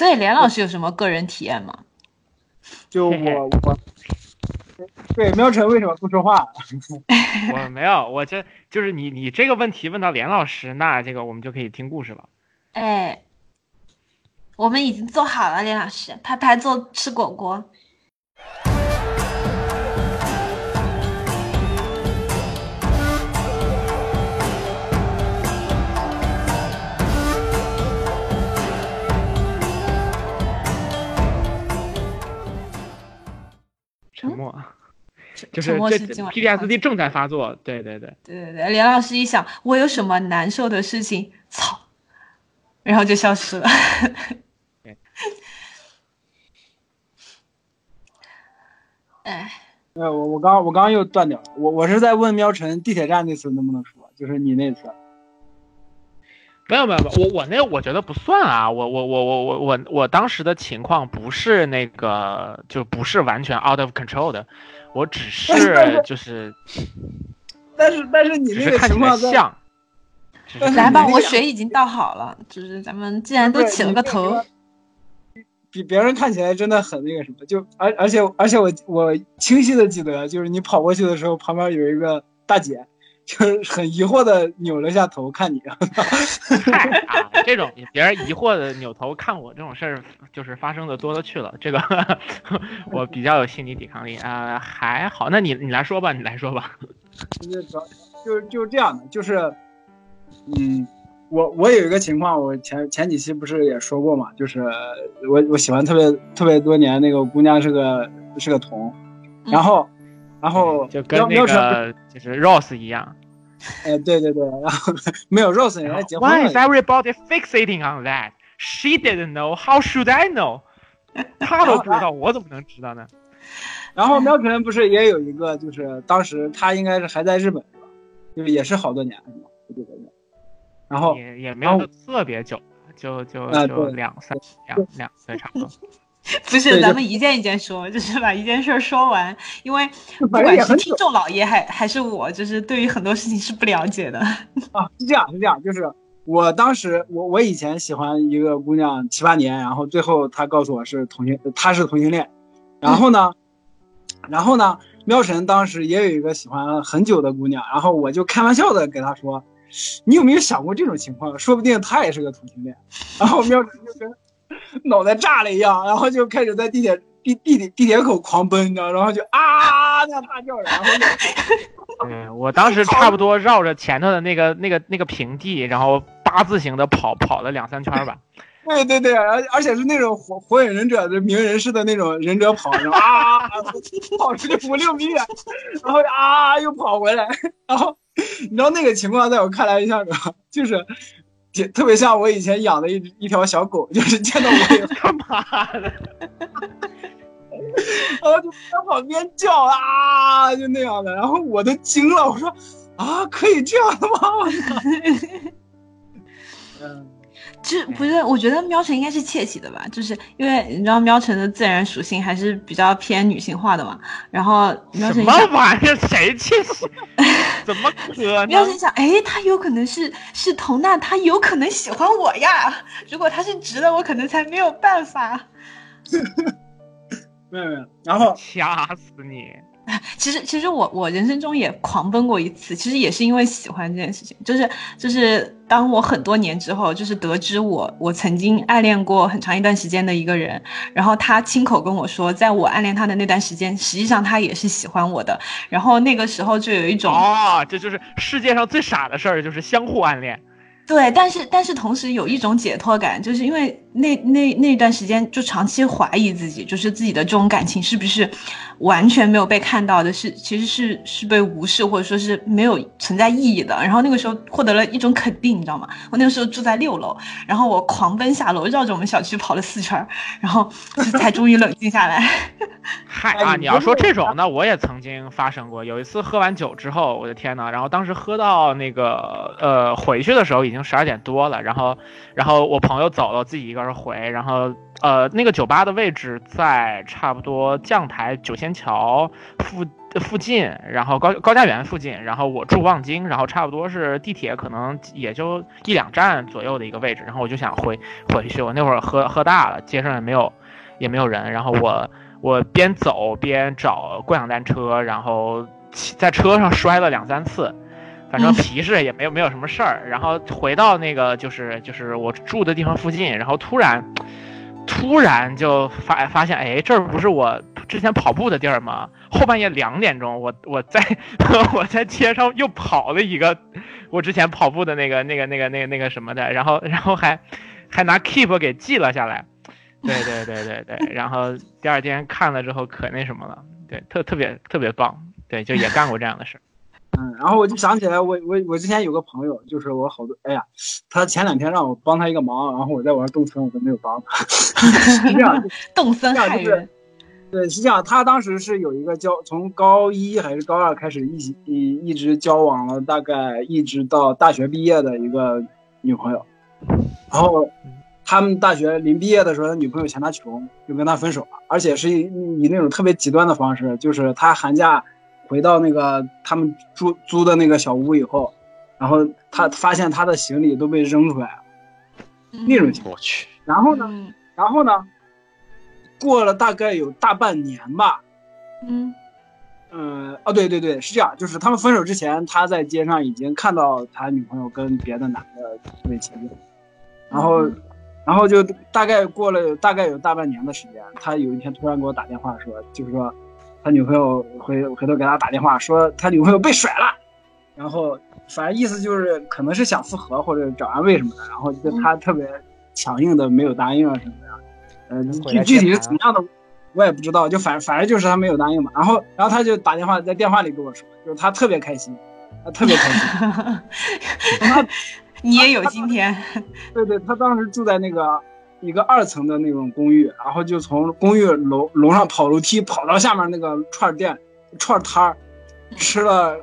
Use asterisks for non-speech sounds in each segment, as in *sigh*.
所以连老师有什么个人体验吗？就我我，对喵晨为什么不说话？*laughs* 我没有，我这就是你你这个问题问到连老师，那这个我们就可以听故事了。哎，我们已经做好了，连老师，拍拍坐吃果果。沉默，就是沉默这是今晚 PTSD 正在发作。对对对，对对对，连老师一想，我有什么难受的事情，操，然后就消失了。*laughs* *laughs* 哎哎，呃，我我刚我刚刚又断掉了，我我是在问喵晨地铁站那次能不能说，就是你那次。没有没有没有，我我那我觉得不算啊，我我我我我我我当时的情况不是那个，就不是完全 out of control 的，我只是就是 *laughs* 但是但是你那个情况像。来吧，我水已经倒好了，就是咱们既然都起了个头，比别人看起来真的很那个什么，就而而且而且我我清晰的记得，就是你跑过去的时候，旁边有一个大姐，就是很疑惑的扭了一下头看你，嗨 *laughs* 啊，这种别人疑惑的扭头看我这种事儿，就是发生的多了去了。这个 *laughs* 我比较有心理抵抗力啊、还好。那你你来说吧，你来说吧。*laughs* 就是主要就是就是这样的，就是，嗯，我我有一个情况，我前前几期不是也说过嘛，就是我我喜欢特别特别多年那个姑娘是个是个童，然后然后就跟那个就是 Rose 一样。哎对对对，然后没有 Rose 人家结婚 Why is，everybody fixating on that? She didn't know. How should I know? 他都不知道，我怎么能知道呢？*laughs* 然后喵晨不是也有一个，就是当时他应该是还在日本是吧？就是也是好多年是吗？我记得是然后也也没有特别久，就就就两三两两岁差不多。*laughs* 不是，咱们一件一件说，就是把一件事儿说完，因为 *laughs* 不管是听众老爷还还是我，就是对于很多事情是不了解的。*laughs* 啊，是这样，是这样，就是我当时我我以前喜欢一个姑娘七八年，然后最后她告诉我是同性，她是同性恋，然后呢，然后呢，喵神当时也有一个喜欢很久的姑娘，然后我就开玩笑的给她说，你有没有想过这种情况？说不定她也是个同性恋。然后喵神就跟 *laughs* 脑袋炸了一样，然后就开始在地铁地地铁地铁口狂奔，你知道，然后就啊那样大叫，然后就。*laughs* 对我当时差不多绕着前头的那个那个那个平地，然后八字形的跑跑了两三圈吧。*laughs* 对对对，而而且是那种火火影忍者的鸣人式的那种忍者跑，然后啊，跑出去五六米远，然后啊又跑回来，然后你知道那个情况在我看来像什么？就是也特别像我以前养的一一条小狗，*laughs* 就是见到我 *laughs* 他妈的！*laughs* 然后就在旁边叫啊，就那样的，然后我都惊了，我说啊，可以这样的吗？嗯。这不是，我觉得喵晨应该是窃喜的吧，就是因为你知道喵晨的自然属性还是比较偏女性化的嘛。然后喵什么晨一想，玩意儿？谁窃喜？*laughs* 怎么可能？喵晨想，哎，他有可能是是童娜他有可能喜欢我呀。如果他是直的，我可能才没有办法。*laughs* 没有没有，然后掐死你！*laughs* 其实，其实我我人生中也狂奔过一次，其实也是因为喜欢这件事情。就是就是，当我很多年之后，就是得知我我曾经暗恋过很长一段时间的一个人，然后他亲口跟我说，在我暗恋他的那段时间，实际上他也是喜欢我的。然后那个时候就有一种哦，这就是世界上最傻的事儿，就是相互暗恋。对，但是但是同时有一种解脱感，就是因为那那那段时间就长期怀疑自己，就是自己的这种感情是不是完全没有被看到的，是其实是是被无视或者说是没有存在意义的。然后那个时候获得了一种肯定，你知道吗？我那个时候住在六楼，然后我狂奔下楼，绕着我们小区跑了四圈，然后就才终于冷静下来。*laughs* 嗨啊！哎你你要说这种，那我也曾经发生过。有一次喝完酒之后，我的天呐，然后当时喝到那个呃回去的时候已经十二点多了，然后然后我朋友走了，我自己一个人回，然后呃那个酒吧的位置在差不多将台九仙桥附附近，然后高高家园附近，然后我住望京，然后差不多是地铁可能也就一两站左右的一个位置，然后我就想回回去。我那会儿喝喝大了，街上也没有也没有人，然后我我边走边找共享单车，然后在车上摔了两三次，反正皮实也没有没有什么事儿。然后回到那个就是就是我住的地方附近，然后突然突然就发发现，哎，这儿不是我之前跑步的地儿吗？后半夜两点钟，我我在 *laughs* 我在街上又跑了一个我之前跑步的那个那个那个那个那个什么的，然后然后还还拿 Keep 给记了下来，对对对对对，然后第二天看了之后可那什么了，对，特特别特别棒，对，就也干过这样的事儿。嗯，然后我就想起来，我我我之前有个朋友，就是我好多，哎呀，他前两天让我帮他一个忙，然后我在网上动森，我都没有帮他，*laughs* 是这样，动森害人。对，是这样。他当时是有一个交，从高一还是高二开始一起一一直交往了，大概一直到大学毕业的一个女朋友。然后他们大学临毕业的时候，他女朋友嫌他穷，就跟他分手了，而且是以以那种特别极端的方式，就是他寒假回到那个他们租租的那个小屋以后，然后他发现他的行李都被扔出来了，那种情况。我去。然后呢？然后呢？过了大概有大半年吧，嗯，呃，哦，对对对，是这样，就是他们分手之前，他在街上已经看到他女朋友跟别的男的为亲近，然后，然后就大概过了大概有大半年的时间，他有一天突然给我打电话说，就是说他女朋友回回头给他打电话说他女朋友被甩了，然后反正意思就是可能是想复合或者找安慰什么的，然后就他特别强硬的没有答应啊什么的。呃，具具体是怎么样的，我也不知道。就反反正就是他没有答应嘛。然后，然后他就打电话在电话里跟我说，就是他特别开心，他特别开心。*laughs* 他你也有今天？对对，他当时住在那个一个二层的那种公寓，然后就从公寓楼楼上跑楼梯跑到下面那个串店串摊儿，吃了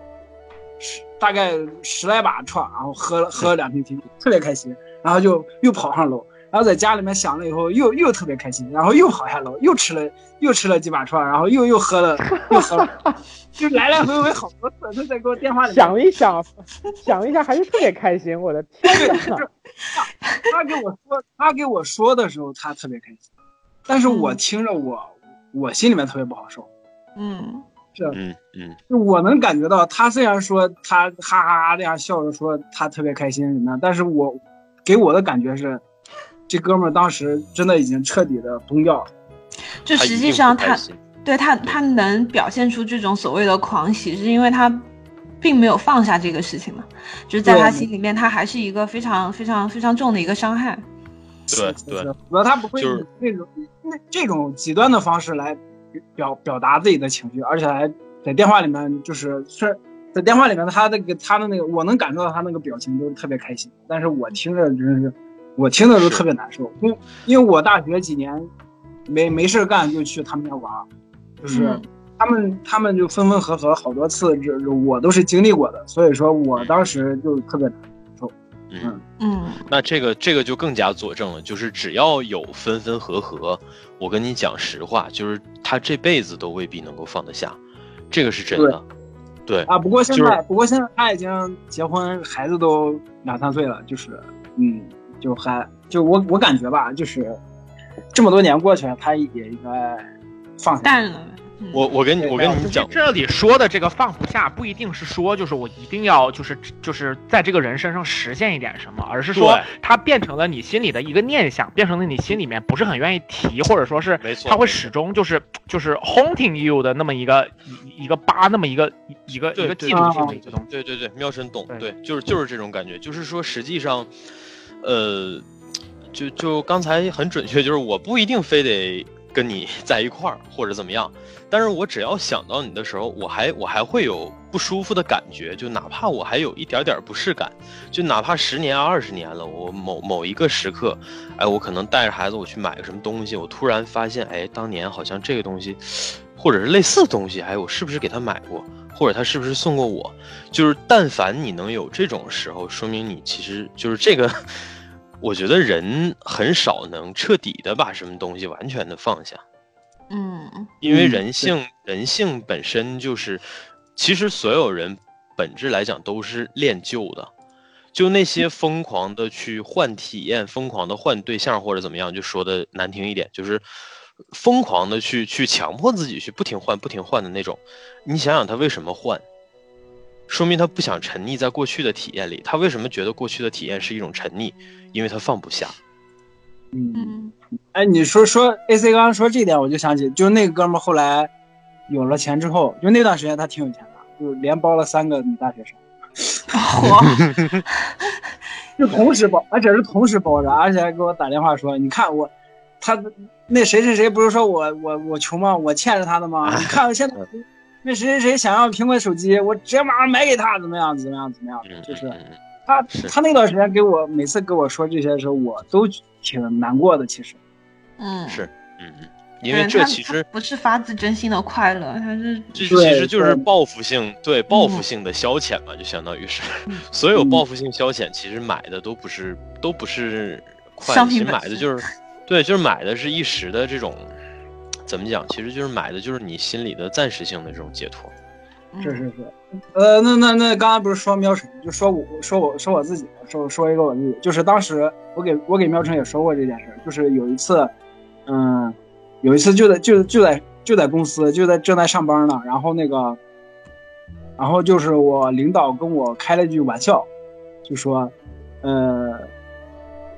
十大概十来把串，然后喝了喝了两瓶啤酒，特别开心。然后就又跑上楼。然后在家里面想了以后，又又特别开心，然后又跑下楼，又吃了又吃了几把串，然后又又喝了又喝了，*laughs* 就来来回回好多次。他在给我电话里想一想，想一下还是特别开心。我的天呐！他给我说，他给我说的时候他特别开心，但是我听着我我心里面特别不好受。嗯，是，嗯嗯，就我能感觉到他虽然说他哈哈哈那样笑着说他特别开心什么，但是我给我的感觉是。这哥们儿当时真的已经彻底的崩掉了，就实际上他对他他能表现出这种所谓的狂喜，是因为他并没有放下这个事情嘛，就是在他心里面，他还是一个非常非常非常重的一个伤害。对对，我他不会以那种那这种极端的方式来表表达自己的情绪，而且还在电话里面就是是在电话里面他那个他的那个我能感受到他那个表情都特别开心，但是我听着真是。我听的都特别难受，因因为我大学几年没没事干就去他们家玩，就是他们他们就分分合合好多次，这我都是经历过的，所以说我当时就特别难受。嗯嗯，那这个这个就更加佐证了，就是只要有分分合合，我跟你讲实话，就是他这辈子都未必能够放得下，这个是真的。对啊，不过现在不过现在他已经结婚，孩子都两三岁了，就是嗯。就还就我我感觉吧，就是这么多年过去了，他也应该放淡了。我我跟你我跟你们讲，这里说的这个放不下，不一定是说就是我一定要就是就是在这个人身上实现一点什么，而是说他变成了你心里的一个念想，变成了你心里面不是很愿意提，或者说是他会始终就是就是 haunting you 的那么一个一一个疤，那么一个一个一个记住性的一个东西。对对对，妙神懂，对，就是就是这种感觉，就是说实际上。呃，就就刚才很准确，就是我不一定非得跟你 *laughs* 在一块儿或者怎么样，但是我只要想到你的时候，我还我还会有不舒服的感觉，就哪怕我还有一点点不适感，就哪怕十年二十年了，我某某一个时刻，哎，我可能带着孩子我去买个什么东西，我突然发现，哎，当年好像这个东西，或者是类似的东西，哎，我是不是给他买过？或者他是不是送过我？就是但凡你能有这种时候，说明你其实就是这个。我觉得人很少能彻底的把什么东西完全的放下。嗯。因为嗯人性人性本身就是，其实所有人本质来讲都是恋旧的，就那些疯狂的去换体验、疯狂的换对象或者怎么样，就说的难听一点，就是疯狂的去去强迫自己去不停换、不停换的那种。你想想他为什么换？说明他不想沉溺在过去的体验里。他为什么觉得过去的体验是一种沉溺？因为他放不下。嗯，嗯哎，你说说 AC 刚刚说这点，我就想起，就那个哥们后来有了钱之后，就那段时间他挺有钱的，就连包了三个女大学生，嚯，*laughs* 就同时包，而且是同时包着，而且还给我打电话说，你看我，他那谁谁谁不是说我我我穷吗？我欠着他的吗？你看现在 *laughs* 那谁谁谁想要苹果手机，我直接马上买给他，怎么样怎么样怎么样嗯，就是他他那段时间给我每次跟我说这些的时候，我都挺难过的，其实。嗯，是嗯嗯，因为这其实不是发自真心的快乐，他是这其实就是报复性，对报复性的消遣嘛，就相当于是嗯。*laughs* 所有嗯。报复性消遣，其实买的都不是都不是快乐，其实商品买的就是 *laughs* 对，就是买的是一时的这种怎么讲，其实就是买的就是你心里的暂时性的这种解脱。是是是，呃，那那那刚才不是说喵晨，就说我说我说我自己，说说一个我自己，就是当时我给我给喵晨也说过这件事儿，就是有一次，嗯，有一次就在就就在就在公司就在正在上班呢，然后那个，然后就是我领导跟我开了句玩笑，就说，呃，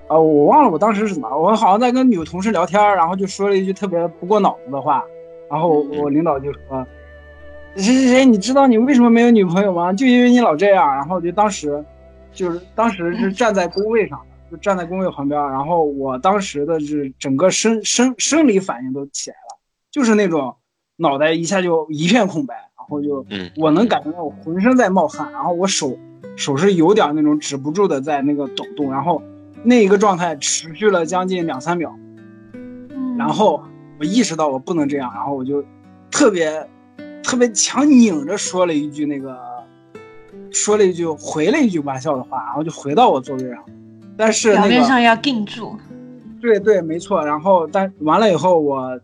啊，我忘了我当时是怎么，我好像在跟女同事聊天，然后就说了一句特别不过脑子的话，然后我领导就说。谁谁谁，你知道你为什么没有女朋友吗？就因为你老这样。然后我就当时，就是当时是站在工位上的，就站在工位旁边。然后我当时的是整个生生生理反应都起来了，就是那种脑袋一下就一片空白，然后就嗯，我能感觉到我浑身在冒汗，然后我手手是有点那种止不住的在那个抖动，然后那一个状态持续了将近两三秒。嗯然后我意识到我不能这样，然后我就特别特别强拧着说了一句那个，说了一句回了一句玩笑的话，然后就回到我座位上。但是表那个面上要定住，对对没错，然后但完了以后我。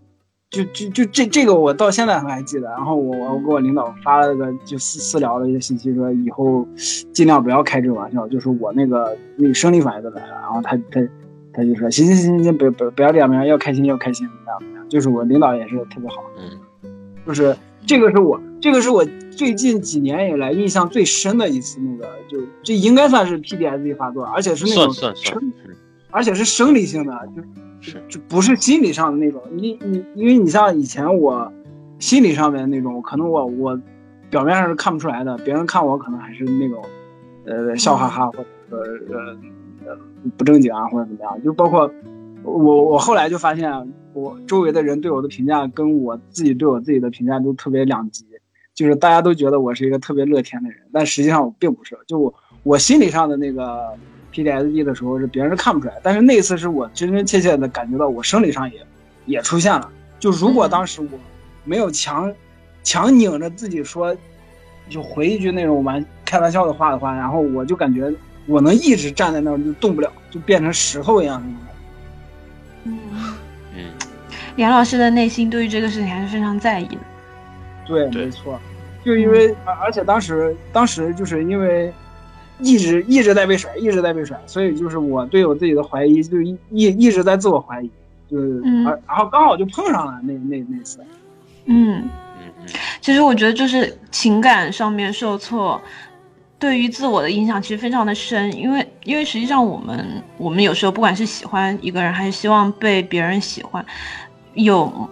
就就就这这个我到现在还记得，然后我我给我领导发了个就私私聊的一个信息，说以后尽量不要开这个玩笑，就是我那个那个生理反应都来了，然后他他他就说行行行行行，不不不要这样，不要要开心要开心，怎么样怎么样，就是我领导也是特别好，嗯，就是这个是我这个是我最近几年以来印象最深的一次那个，就这应该算是 PTSD 发作，而且是那种生嗯。而且是生理性的，就是就不是心理上的那种。你你因为你像以前我心理上面那种，可能我我表面上是看不出来的，别人看我可能还是那种呃笑哈哈或者呃呃呃不正经啊或者怎么样，就包括我我后来就发现我周围的人对我的评价跟我自己对我自己的评价都特别两极，就是大家都觉得我是一个特别乐天的人，但实际上我并不是，就我我心理上的那个。PTSD 的时候是别人是看不出来，但是那次是我真真切切的感觉到我生理上也也出现了。就如果当时我没有强强拧着自己说，就回一句那种玩开玩笑的话的话，然后我就感觉我能一直站在那儿就动不了，就变成石头一样那种感觉。嗯，嗯，杨老师的内心对于这个事情还是非常在意的。对，对没错，就因为而而且当时当时就是因为一直一直在被甩，一直在被甩，所以就是我对我自己的怀疑就一一一直在自我怀疑，就是嗯。而然后刚好就碰上了那那那次。嗯，嗯嗯其实我觉得就是情感上面受挫，对于自我的影响其实非常的深，因为因为实际上我们我们有时候不管是喜欢一个人，还是希望被别人喜欢，有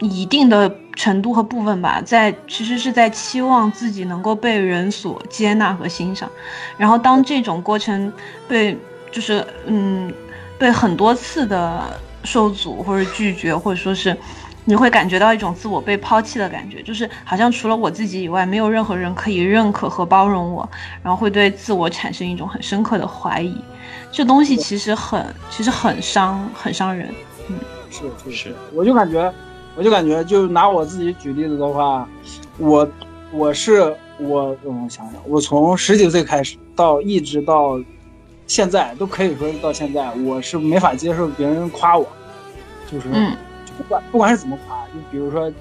一定的程度和部分吧，在其实是在期望自己能够被人所接纳和欣赏，然后当这种过程被就是嗯被很多次的受阻或者拒绝，或者说是。你会感觉到一种自我被抛弃的感觉，就是好像除了我自己以外，没有任何人可以认可和包容我，然后会对自我产生一种很深刻的怀疑。这东西其实很，其实很伤，很伤人。是是是，我就感觉，我就感觉，就拿我自己举例子的话，我我是我，嗯我想想，我从十几岁开始到一直到现在，都可以说是到现在，我是没法接受别人夸我，就是。嗯不管不管是怎么夸，就比如说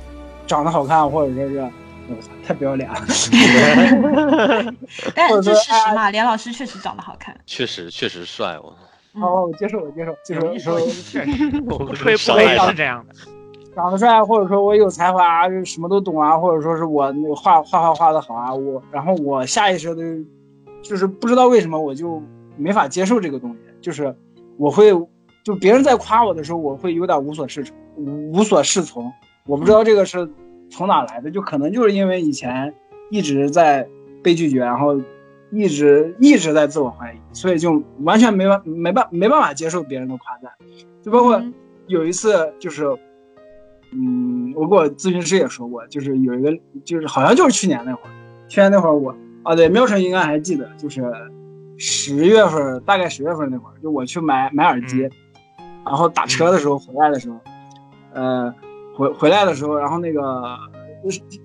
长得好看，或者说是，我操，太不要脸了。*laughs* 但或者说这事实哎嘛，连老师确实长得好看。确实确实帅，我嗯哦，我接受，我接受，就是有一说一，确实我不吹不黑是这样的。长得帅，或者说我有才华，就是什么都懂啊，或者说是我那个画画画画的好啊，我然后我下意识的，就是不知道为什么我就没法接受这个东西，就是我会就别人在夸我的时候，我会有点无所适从，无无所适从，我不知道这个是从哪来的，就可能就是因为以前一直在被拒绝，然后一直一直在自我怀疑，所以就完全没办没办没办法接受别人的夸赞，就包括嗯有一次就是。嗯，我跟我咨询师也说过，就是有一个，就是好像就是去年那会儿，去年那会儿我啊，对，喵晨应该还记得，就是十月份，大概十月份那会儿，就我去买买耳机，然后打车的时候回来的时候，呃，回回来的时候，然后那个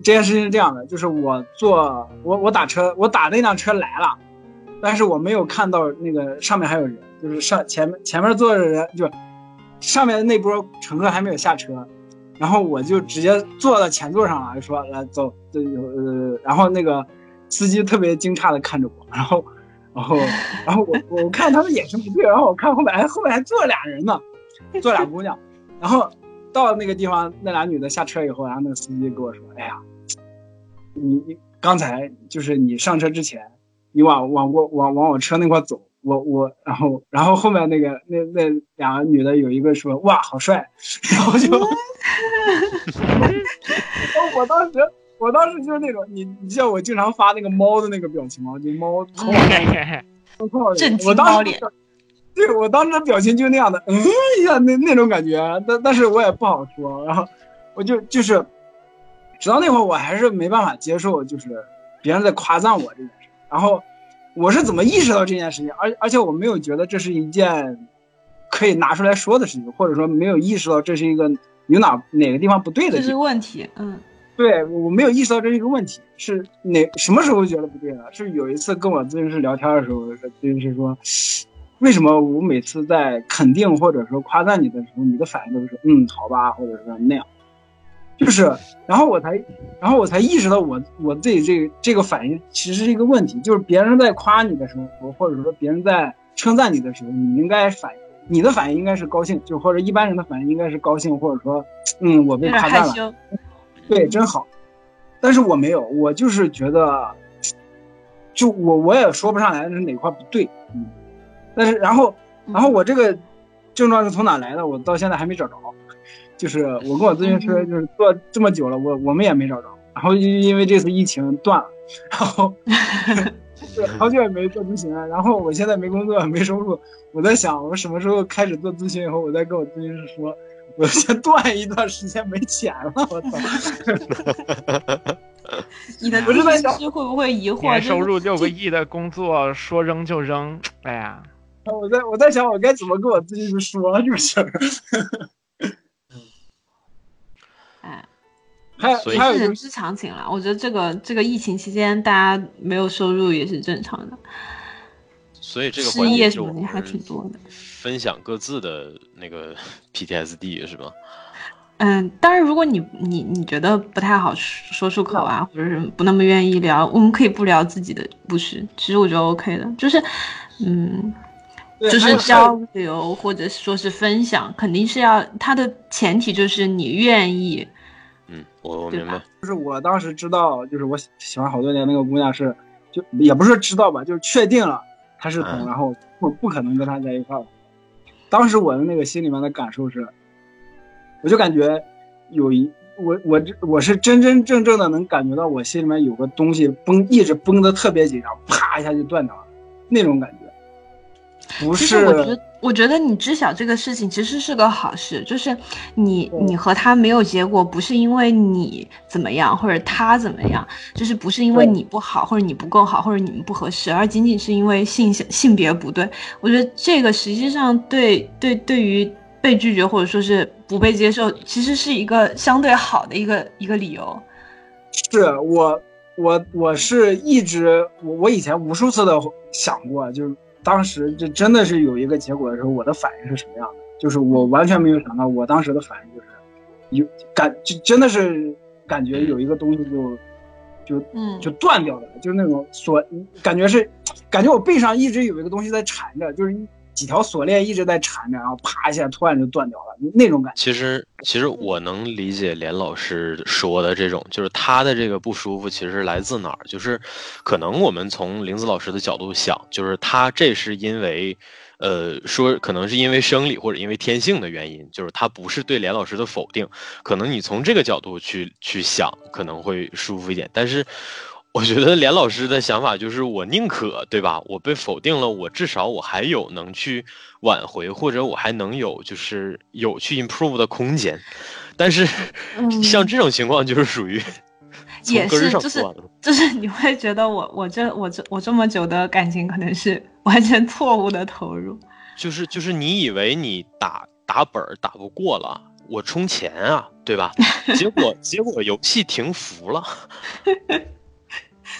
这件事情是这样的，就是我坐我我打车，我打那辆车来了，但是我没有看到那个上面还有人，就是上前面前面坐着人，就上面的那波乘客还没有下车。然后我就直接坐到前座上了，说来走，这呃，然后那个司机特别惊诧的看着我，然后，然后，然后我我看他的眼神不对，然后我看后面，哎，后面还坐俩人呢，坐俩姑娘，然后到那个地方，那俩女的下车以后，然后那个司机跟我说，哎呀，你你刚才就是你上车之前，你往往过往往我车那块走。我我然后然后后面那个那那两个女的有一个说哇好帅，然后就，我当时我当时就是那种你你像我经常发那个猫的那个表情吗？就猫头往上头靠着震惊我当时猫脸对我当时的表情就那样的，嗯呀那那种感觉，但但是我也不好说，然后我就就是，直到那会儿我还是没办法接受，就是别人在夸赞我这件事，然后。我是怎么意识到这件事情，而而且我没有觉得这是一件可以拿出来说的事情，或者说没有意识到这是一个有哪哪个地方不对的这是。问题，嗯，对我没有意识到这是一个问题，是哪什么时候觉得不对了？是有一次跟我咨询师聊天的时候，咨询师说，为什么我每次在肯定或者说夸赞你的时候，你的反应都是嗯好吧，或者说那样。就是，然后我才，然后我才意识到我我自己这个这个反应其实是一个问题，就是别人在夸你的时候，或者说别人在称赞你的时候，你应该反你的反应应该是高兴，就或者一般人的反应应该是高兴，或者说，嗯，我被夸赞了，对，真好。但是我没有，我就是觉得，就我我也说不上来是哪块不对，嗯，但是然后然后我这个症状是从哪来的，我到现在还没找着。就是我跟我咨询师就是做这么久了，我我们也没找着，然后因因为这次疫情断了，然后 *laughs* 对好久也没做咨询了，然后我现在没工作没收入，我在想我什么时候开始做咨询以后，我再跟我咨询师说，我先断一段时间没钱了，我操！*laughs* 你 *laughs* 的咨询师会不会疑惑？年收入六个亿的工作说扔就扔，哎呀，我在我在想我该怎么跟我咨询师说这个事儿。还有还有人之常情了。我觉得这个这个疫情期间，大家没有收入也是正常的，所以这个失环节就我业什么的还挺多的。分享各自的那个 *laughs* PTSD 是吧？嗯，当然，如果你你你觉得不太好说说出口啊，或者是不那么愿意聊，我们可以不聊自己的故事。其实我觉得 OK 的，就是，嗯，就是交流或者说是分享，肯定是要它的前提就是你愿意，嗯，我我明白。就是我当时知道，就是我喜喜欢好多年那个姑娘是，就也不是知道吧，就是确定了她是同，嗯然后我不可能跟她在一块儿。当时我的那个心里面的感受是，我就感觉有一我我我是真真正正的能感觉到我心里面有个东西绷一直绷得特别紧，然后啪一下就断掉了，那种感觉。不是，我觉得，我觉得你知晓这个事情其实是个好事，就是你你和他没有结果，不是因为你怎么样或者他怎么样，就是不是因为你不好或者你不够好或者你们不合适，而仅仅是因为性性别不对。我觉得这个实际上对对对于被拒绝或者说是不被接受，其实是一个相对好的一个一个理由。是我我我是一直我我以前无数次的想过，就是当时这真的是有一个结果的时候，我的反应是什么样的？就是我完全没有想到，我当时的反应就是有感，就真的是感觉有一个东西就就嗯，就断掉了，就是那种锁，感觉是感觉我背上一直有一个东西在缠着，就是一几条锁链一直在缠着，然后啪一下突然就断掉了，那种感觉。其实，其实我能理解连老师说的这种，就是他的这个不舒服，其实来自哪儿？就是可能我们从林子老师的角度想，就是他这是因为，呃，说可能是因为生理或者因为天性的原因，就是他不是对连老师的否定。可能你从这个角度去去想，可能会舒服一点。但是，我觉得连老师的想法就是，我宁可对吧？我被否定了，我至少我还有能去挽回，或者我还能有就是有去 improve 的空间。但是，嗯像这种情况就是属于 *laughs* 从也是就是。就是你会觉得我我这我这我这么久的感情可能是完全错误的投入。就是就是你以为你打打本儿打不过了，我充钱啊，对吧？结果 *laughs* 结果游戏停服了。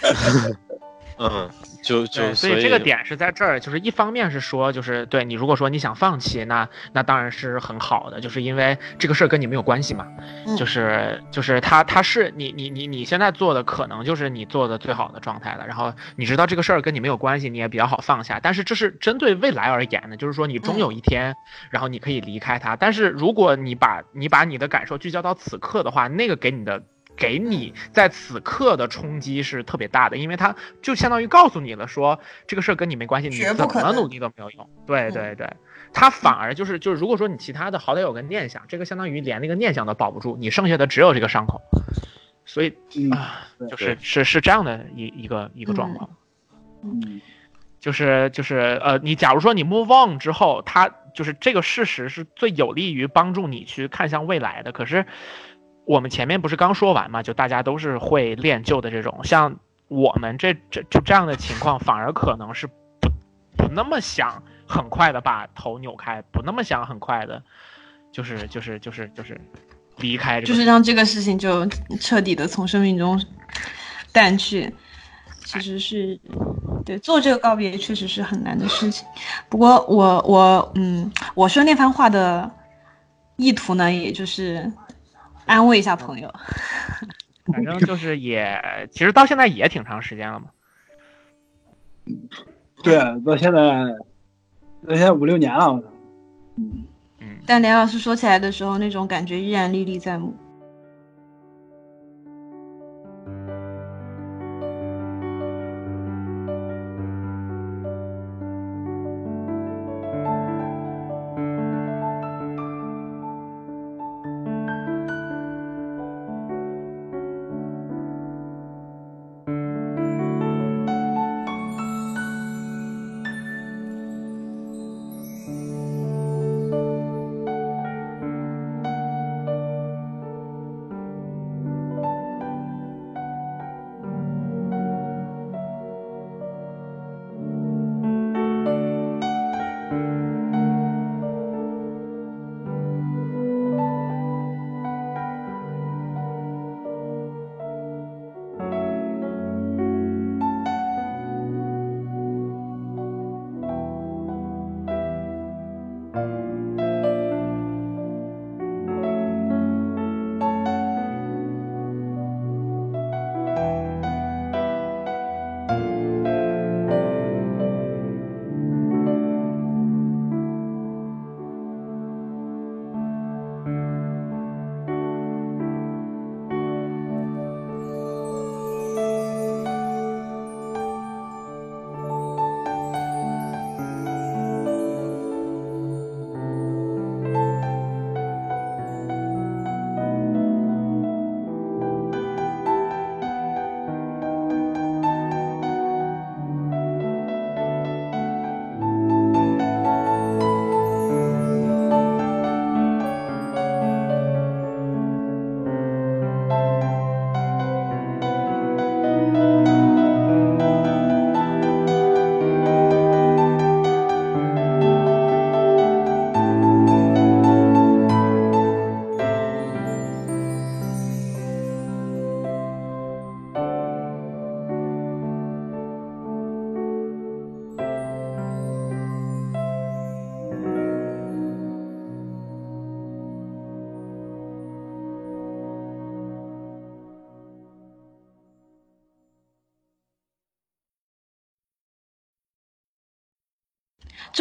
*laughs* 嗯，就就，所以这个点是在这儿，就是一方面是说，就是对你如果说你想放弃，那那当然是很好的，就是因为这个事儿跟你没有关系嘛，嗯就是就是他他是你你你你现在做的可能就是你做的最好的状态了，然后你知道这个事儿跟你没有关系，你也比较好放下，但是这是针对未来而言的，就是说你终有一天，然后你可以离开他，但是如果你把你把你的感受聚焦到此刻的话，那个给你的。给你在此刻的冲击是特别大的，因为它就相当于告诉你了说，这个事儿跟你没关系，你怎么努力都没有用。对嗯对对，它反而就是就是，如果说你其他的好歹有个念想，这个相当于连那个念想都保不住，你剩下的只有这个伤口，所以嗯啊，对就是是是这样的一一个一个状况。嗯就是就是呃，你假如说你 move on 之后，它就是这个事实是最有利于帮助你去看向未来的。可是我们前面不是刚说完嘛，就大家都是会练就的这种，像我们这这就这样的情况，反而可能是不不那么想很快的把头扭开，不那么想很快的，就是就是就是就是离开这个就是让这个事情就彻底的从生命中淡去，其实是对做这个告别确实是很难的事情。不过我我嗯，我说那番话的意图呢，也就是安慰一下朋友。反正就是也其实到现在也挺长时间了嘛。对，到现在到现在五六年了，我操。嗯，但梁老师说起来的时候，那种感觉依然历历在目。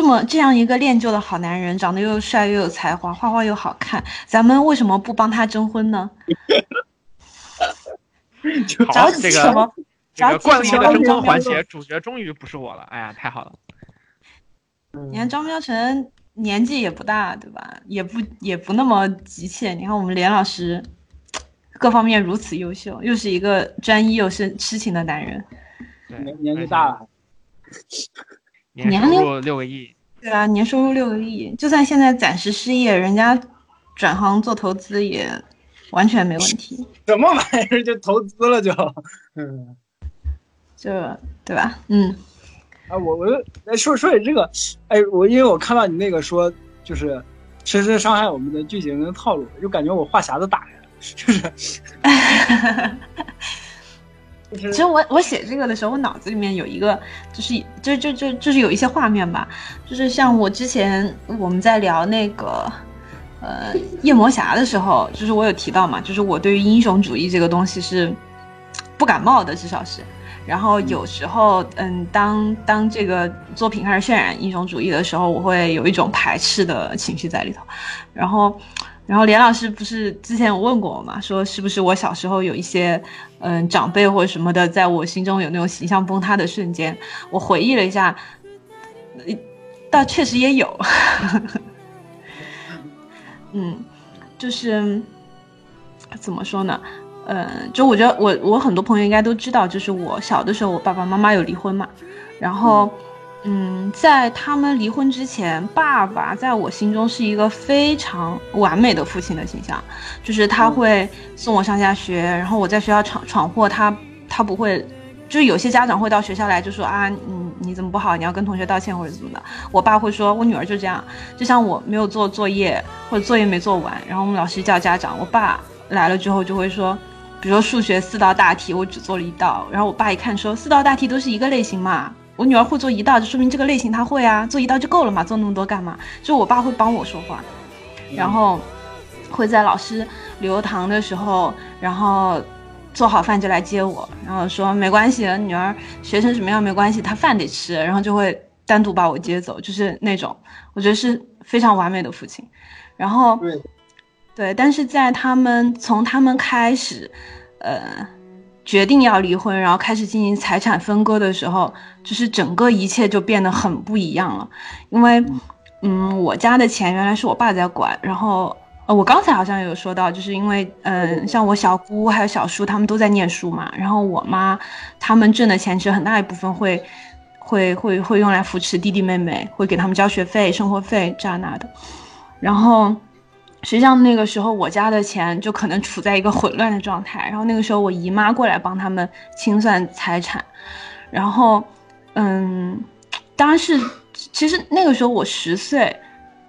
么这样一个恋旧的好男人，长得又帅又有才华，画画又好看，咱们为什么不帮他征婚呢？*laughs* 好，这个什么？这个惯例的征婚环节，主角终于不是我了，哎呀，太好了。你看张喵成年纪也不大，对吧？也不也不那么急切。你看我们连老师，*tsk* 各方面如此优秀，又是一个专一又是痴情的男人。年年纪大了，年收入六个亿。对啊，年收入六个亿，就算现在暂时失业，人家转行做投资也完全没问题。什么玩意儿就投资了就？嗯，就对吧？嗯。啊，我我哎说说起这个，哎，我因为我看到你那个说，就是深深伤害我们的剧情跟套路，就感觉我话匣子打开了，就是。*laughs* 其实我我写这个的时候，我脑子里面有一个，就是就就就就是有一些画面吧，就是像我之前我们在聊那个，呃，夜魔侠的时候，就是我有提到嘛，就是我对于英雄主义这个东西是不感冒的，至少是。然后有时候，嗯，当当这个作品开始渲染英雄主义的时候，我会有一种排斥的情绪在里头。然后，然后连老师不是之前有问过我嘛，说是不是我小时候有一些，嗯，长辈或者什么的，在我心中有那种形象崩塌的瞬间。我回忆了一下，倒确实也有。*laughs* 嗯，就是怎么说呢？嗯，就我觉得我我很多朋友应该都知道，就是我小的时候，我爸爸妈妈有离婚嘛。然后，嗯，在他们离婚之前，爸爸在我心中是一个非常完美的父亲的形象，就是他会送我上下学，然后我在学校闯闯祸，他他不会，就是有些家长会到学校来就说啊，你你怎么不好，你要跟同学道歉或者怎么的。我爸会说，我女儿就这样，就像我没有做作业或者作业没做完，然后我们老师叫家长，我爸来了之后就会说。比如说数学四道大题，我只做了一道，然后我爸一看说四道大题都是一个类型嘛，我女儿会做一道，就说明这个类型她会啊，做一道就够了嘛，做那么多干嘛？就我爸会帮我说话，然后会在老师留堂的时候，然后做好饭就来接我，然后说没关系，女儿学成什么样没关系，她饭得吃，然后就会单独把我接走，就是那种我觉得是非常完美的父亲，然后。对，但是在他们从他们开始，呃，决定要离婚，然后开始进行财产分割的时候，就是整个一切就变得很不一样了。因为，嗯，我家的钱原来是我爸在管，然后，呃，我刚才好像有说到，就是因为，嗯，像我小姑还有小叔他们都在念书嘛，然后我妈他们挣的钱其实很大一部分会，会会会用来扶持弟弟妹妹，会给他们交学费、生活费这那的，然后。实际上那个时候我家的钱就可能处在一个混乱的状态，然后那个时候我姨妈过来帮他们清算财产，然后，嗯，当然是其实那个时候我十岁，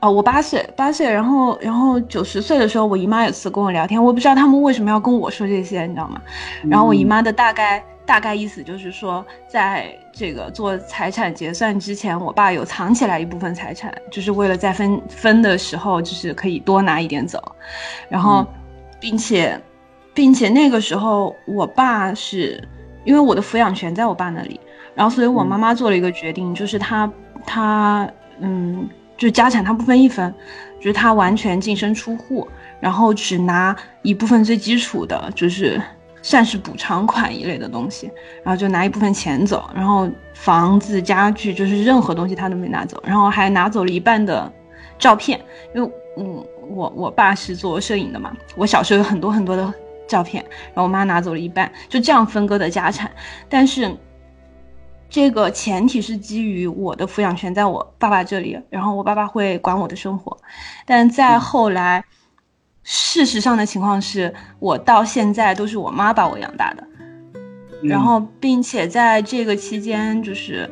哦，我八岁八岁，然后然后九十岁的时候我姨妈有次跟我聊天，我不知道他们为什么要跟我说这些，你知道吗？然后我姨妈的大概。大概意思就是说，在这个做财产结算之前，我爸有藏起来一部分财产，就是为了在分分的时候，就是可以多拿一点走。然后，并且，并且那个时候，我爸是因为我的抚养权在我爸那里，然后所以我妈妈做了一个决定，就是他他嗯，就家产他不分一分，就是他完全净身出户，然后只拿一部分最基础的，就是。算是补偿款一类的东西，然后就拿一部分钱走，然后房子、家具，就是任何东西他都没拿走，然后还拿走了一半的照片，因为嗯，我我爸是做摄影的嘛，我小时候有很多很多的照片，然后我妈拿走了一半，就这样分割的家产，但是这个前提是基于我的抚养权在我爸爸这里，然后我爸爸会管我的生活，但在后来。事实上的情况是我到现在都是我妈把我养大的，然后并且在这个期间，就是，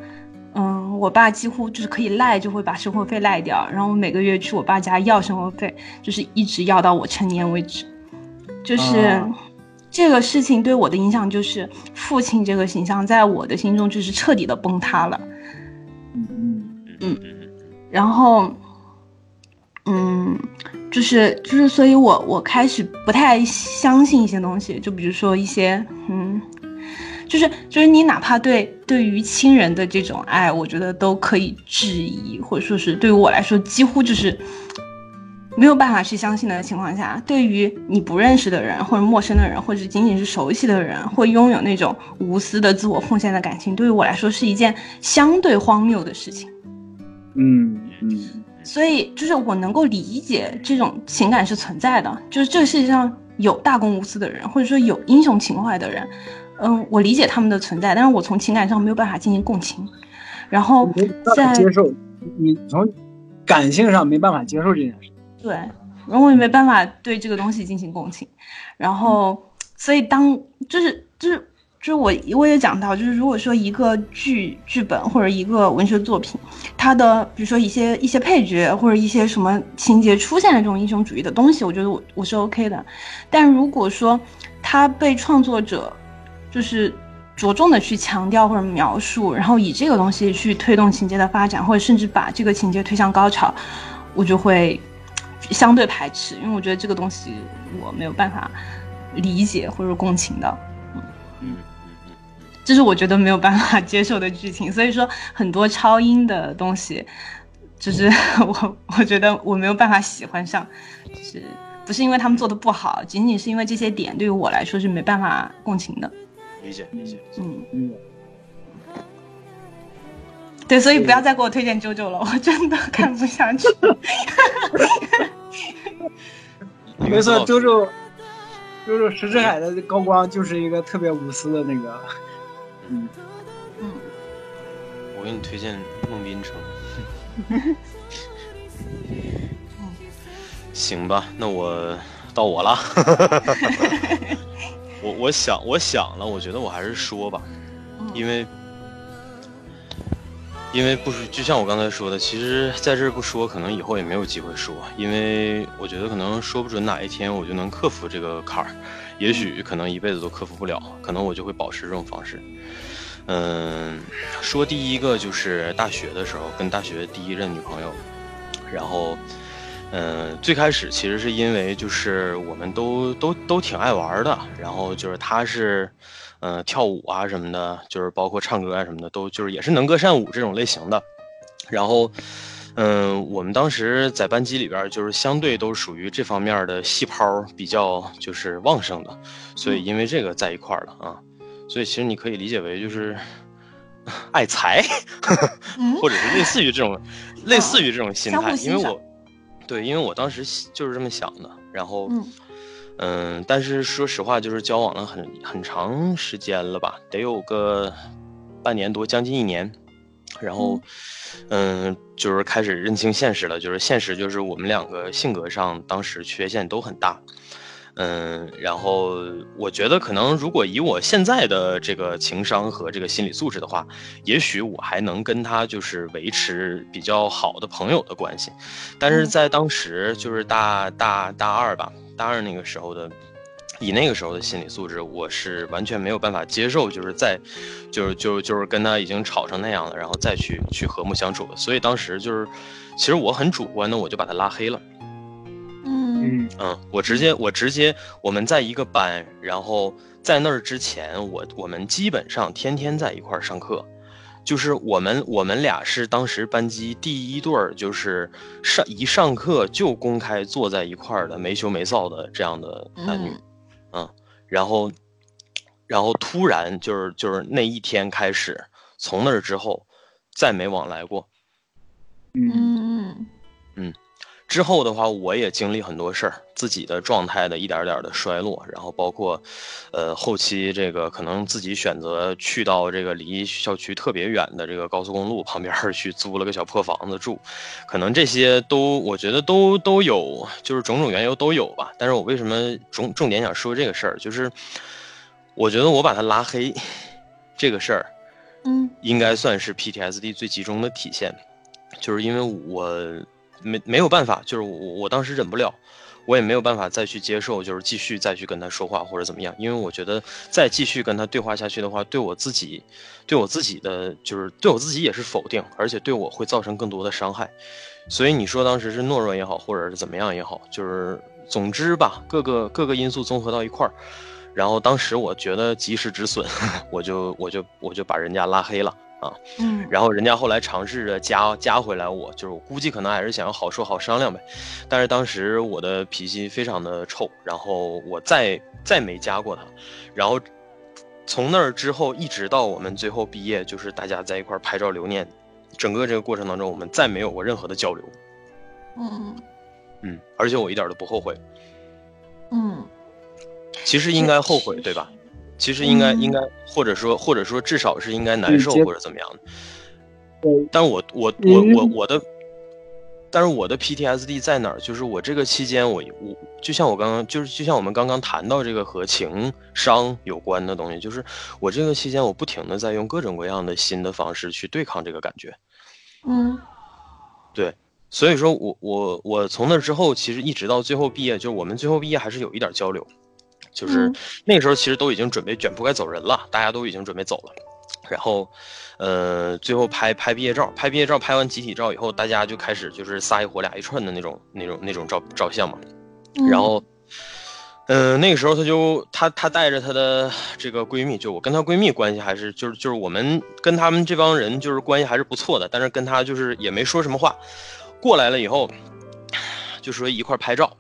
嗯，我爸几乎就是可以赖就会把生活费赖掉，然后我每个月去我爸家要生活费，就是一直要到我成年为止，就是这个事情对我的影响就是父亲这个形象在我的心中就是彻底的崩塌了，嗯。嗯，然后。嗯，就是就是，所以我我开始不太相信一些东西，就比如说一些嗯，就是就是你哪怕对对于亲人的这种爱，我觉得都可以质疑，或者说是对于我来说，几乎就是没有办法去相信的情况下，对于你不认识的人或者陌生的人，或者仅仅是熟悉的人，会拥有那种无私的自我奉献的感情，对于我来说是一件相对荒谬的事情。嗯嗯，所以就是我能够理解这种情感是存在的，就是这个世界上有大公无私的人，或者说有英雄情怀的人，嗯，我理解他们的存在，但是我从情感上没有办法进行共情，然后在接受，你从感性上没办法接受这件事。对，然后我也没办法对这个东西进行共情，然后所以当就是就是。就是我我也讲到，就是如果说一个剧剧本或者一个文学作品，它的比如说一些一些配角或者一些什么情节出现了这种英雄主义的东西，我觉得我我是 OK 的。但如果说它被创作者就是着重的去强调或者描述，然后以这个东西去推动情节的发展，或者甚至把这个情节推向高潮，我就会相对排斥，因为我觉得这个东西我没有办法理解或者共情的。这是我觉得没有办法接受的剧情，*laughs* 所以说很多超英的东西，就是 *laughs* 我我觉得我没有办法喜欢上，就是不是因为他们做的不好，仅仅是因为这些点对于我来说是没办法共情的。理解理解，嗯嗯，对，所以不要再给我推荐九九了，*laughs* 我真的看不下去。没错，周周，周周石之海的高光就是一个特别无私的那个。嗯嗯，我给你推荐孟宾城。*laughs* 行吧，那我到我了。*laughs* 我我想我想了，我觉得我还是说吧，因为因为不说，就像我刚才说的，其实在这不说，可能以后也没有机会说，因为我觉得可能说不准哪一天我就能克服这个坎儿。也许可能一辈子都克服不了，可能我就会保持这种方式。嗯，说第一个就是大学的时候跟大学第一任女朋友，然后，嗯，最开始其实是因为就是我们都都都挺爱玩的，然后就是她是，嗯，跳舞啊什么的，就是包括唱歌啊什么的，都就是也是能歌善舞这种类型的，然后。嗯，我们当时在班级里边，就是相对都属于这方面的细胞比较就是旺盛的，所以因为这个在一块儿了啊，所以其实你可以理解为就是爱财，*laughs* 或者是类似于这种类似于这种心态，因为我对，因为我当时就是这么想的，然后嗯，但是说实话，就是交往了很很长时间了吧，得有个半年多，将近一年，然后。嗯，就是开始认清现实了。就是现实，就是我们两个性格上当时缺陷都很大。嗯，然后我觉得可能如果以我现在的这个情商和这个心理素质的话，也许我还能跟他就是维持比较好的朋友的关系。但是在当时，就是大大大二吧，大二那个时候的。以那个时候的心理素质，我是完全没有办法接受，就是在，就是就就是跟他已经吵成那样了，然后再去去和睦相处的。所以当时就是，其实我很主观的，我就把他拉黑了。嗯嗯我直接我直接我们在一个班，然后在那儿之前，我我们基本上天天在一块儿上课，就是我们我们俩是当时班级第一对儿，就是上一上课就公开坐在一块儿的没羞没臊的这样的男女。嗯，然后，然后突然就是就是那一天开始，从那儿之后，再没往来过。嗯嗯嗯，之后的话，我也经历很多事儿，自己的状态的一点点的衰落，然后包括，呃，后期这个可能自己选择去到这个离校区特别远的这个高速公路旁边去租了个小破房子住，可能这些都我觉得都都有，就是种种缘由都有吧。但是我为什么重重点想说这个事儿，就是我觉得我把他拉黑这个事儿，嗯，应该算是 PTSD 最集中的体现。就是因为我没没有办法，就是我我当时忍不了，我也没有办法再去接受，就是继续再去跟他说话或者怎么样，因为我觉得再继续跟他对话下去的话，对我自己，对我自己的就是对我自己也是否定，而且对我会造成更多的伤害。所以你说当时是懦弱也好，或者是怎么样也好，就是总之吧，各个各个因素综合到一块儿。然后当时我觉得及时止损，*laughs* 我就我就我就把人家拉黑了啊。嗯然后人家后来尝试着加加回来我，就是我估计可能还是想要好说好商量呗。但是当时我的脾气非常的臭，然后我再再没加过他，然后从那儿之后一直到我们最后毕业，就是大家在一块儿拍照留念，整个这个过程当中我们再没有过任何的交流。嗯嗯，而且我一点都不后悔。嗯其实应该后悔，对吧？其实应该嗯应该，或者说或者说至少是应该难受或者怎么样的。但我我我我嗯我的，但是我的 PTSD 在哪儿？就是我这个期间我，我就像我刚刚就是就像我们刚刚谈到这个和情商有关的东西，就是我这个期间我不停的在用各种各样的新的方式去对抗这个感觉。嗯对，所以说我我我从那之后，其实一直到最后毕业，就是我们最后毕业还是有一点交流，就是嗯。那个时候其实都已经准备卷铺盖走人了，大家都已经准备走了，然后，呃，最后拍拍毕业照，拍毕业照，拍完集体照以后，大家就开始就是仨一伙俩一串的那种那种那种照照相嘛，嗯，然后，嗯、那个时候她就她她带着她的这个闺蜜，就我跟她闺蜜关系还是就是就是我们跟他们这帮人就是关系还是不错的，但是跟她就是也没说什么话，过来了以后，就说一块拍照，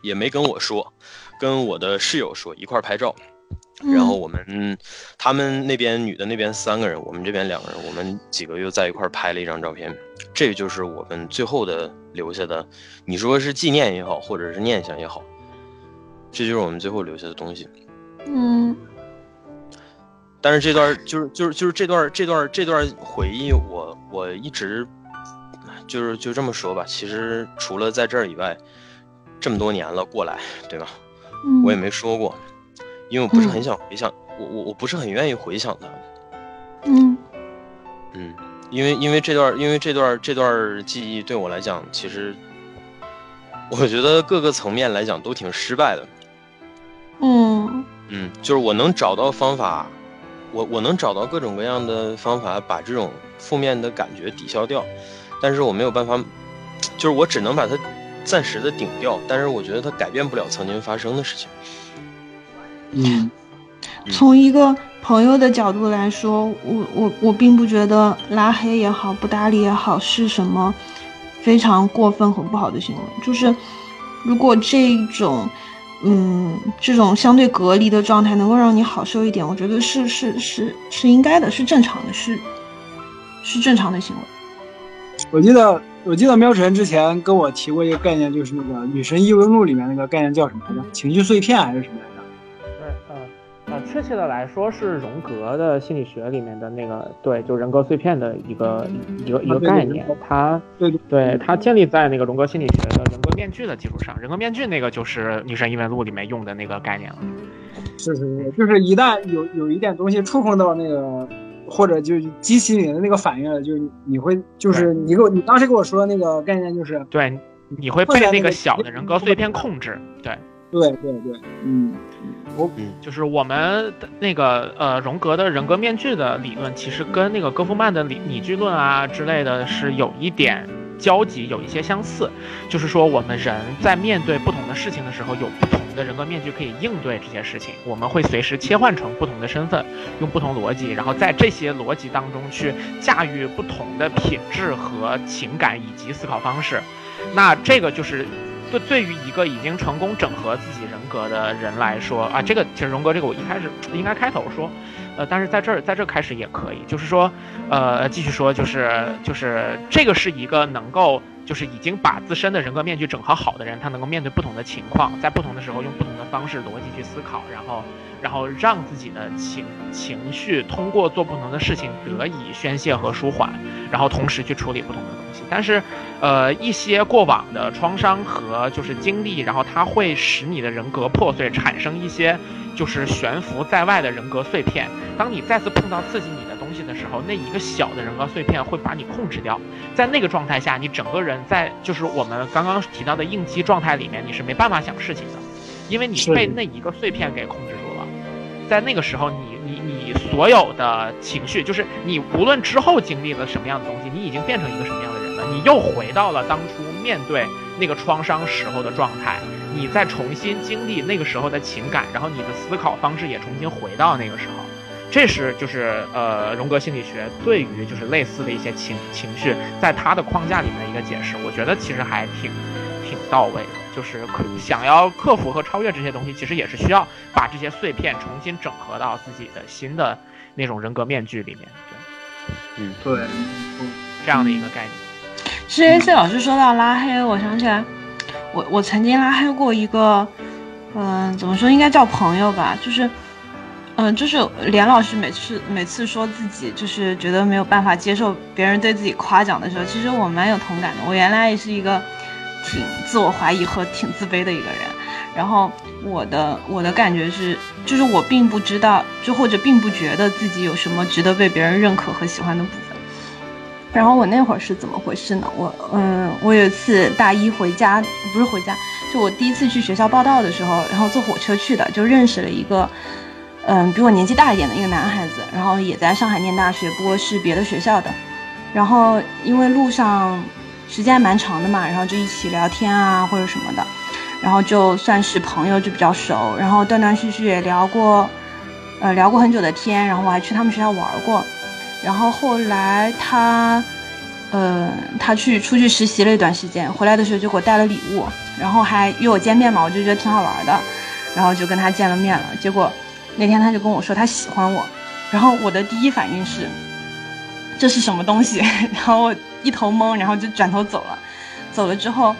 也没跟我说，跟我的室友说一块儿拍照，嗯然后我们他们那边女的那边三个人，我们这边两个人，我们几个又在一块儿拍了一张照片，这就是我们最后的留下的，你说是纪念也好，或者是念想也好，这就是我们最后留下的东西。嗯但是这段就是就是就是这段这段这段回忆我，我一直就是就这么说吧。其实除了在这儿以外，这么多年了过来，对吧？嗯，我也没说过，因为我不是很想回想，我我我不是很愿意回想它。嗯嗯，因为因为这段因为这段这段记忆对我来讲，其实我觉得各个层面来讲都挺失败的。嗯嗯，就是我能找到方法，我我能找到各种各样的方法把这种负面的感觉抵消掉，但是我没有办法，就是我只能把它暂时的顶掉，但是我觉得它改变不了曾经发生的事情。嗯从一个朋友的角度来说，我我我并不觉得拉黑也好，不搭理也好是什么非常过分和不好的行为。就是如果这种嗯这种相对隔离的状态能够让你好受一点，我觉得是是是是应该的，是正常的，是是正常的行为。我记得我记得喵晨之前跟我提过一个概念，就是那个《女神异闻录》里面那个概念叫什么来着？情绪碎片还是什么来着？对，呃呃，确切的来说是荣格的心理学里面的那个，对，就人格碎片的一个一个一个概念，它对对对它建立在那个荣格心理学的人格面具的基础上，人格面具那个就是《女神异闻录》里面用的那个概念了。是是是，就是一旦有有一点东西触碰到那个，或者就激起你的那个反应了，就你会就是你给我你当时给我说的那个概念就是，对，你会被那个小的人格碎片控制。对，对对对，嗯，我就是我们的那个呃荣格的人格面具的理论，其实跟那个戈夫曼的理拟剧论啊之类的是有一点交集，有一些相似。就是说，我们人在面对不同的事情的时候，有不同的人格面具可以应对这些事情。我们会随时切换成不同的身份，用不同逻辑，然后在这些逻辑当中去驾驭不同的品质和情感以及思考方式。那这个就是对对于一个已经成功整合自己人格的人来说啊，这个其实荣格这个我一开始应该开头说，呃，但是在这儿在这儿开始也可以，就是说，呃，继续说，就是就是这个是一个能够就是已经把自身的人格面具整合好的人，他能够面对不同的情况，在不同的时候用不同的方式逻辑去思考，然后然后让自己的情情绪通过做不同的事情得以宣泄和舒缓，然后同时去处理不同的东西，但是。呃，一些过往的创伤和就是经历，然后它会使你的人格破碎，产生一些就是悬浮在外的人格碎片。当你再次碰到刺激你的东西的时候，那一个小的人格碎片会把你控制掉。在那个状态下，你整个人在就是我们刚刚提到的应激状态里面，你是没办法想事情的，因为你被那一个碎片给控制住了。在那个时候，你你你所有的情绪，就是你无论之后经历了什么样的东西，你已经变成一个什么样的人了，你又回到了当初面对那个创伤时候的状态。你再重新经历那个时候的情感，然后你的思考方式也重新回到那个时候。这是就是呃荣格心理学对于就是类似的一些情情绪，在它的框架里面的一个解释，我觉得其实还挺挺到位的。就是可想要克服和超越这些东西，其实也是需要把这些碎片重新整合到自己的新的那种人格面具里面。对，嗯，对，这样的一个概念。是 A C 老师说到拉黑，我想起来，我我曾经拉黑过一个，嗯，怎么说应该叫朋友吧，就是。嗯，就是连老师每次每次说自己就是觉得没有办法接受别人对自己夸奖的时候，其实我蛮有同感的。我原来也是一个挺自我怀疑和挺自卑的一个人，然后我的我的感觉是，就是我并不知道，就或者并不觉得自己有什么值得被别人认可和喜欢的部分。然后我那会儿是怎么回事呢？我嗯，我有一次大一回家，不是回家，就我第一次去学校报道的时候，然后坐火车去的，就认识了一个。嗯，比我年纪大一点的一个男孩子，然后也在上海念大学，不过是别的学校的。然后因为路上时间还蛮长的嘛，然后就一起聊天啊或者什么的，然后就算是朋友，就比较熟。然后断断续续也聊过，呃，聊过很久的天。然后我还去他们学校玩过。然后后来他，呃，他去出去实习了一段时间，回来的时候就给我带了礼物，然后还约我见面嘛，我就觉得挺好玩的，然后就跟他见了面了。结果。那天他就跟我说他喜欢我，然后我的第一反应是这是什么东西？然后我一头懵，然后就转头走了。走了之后，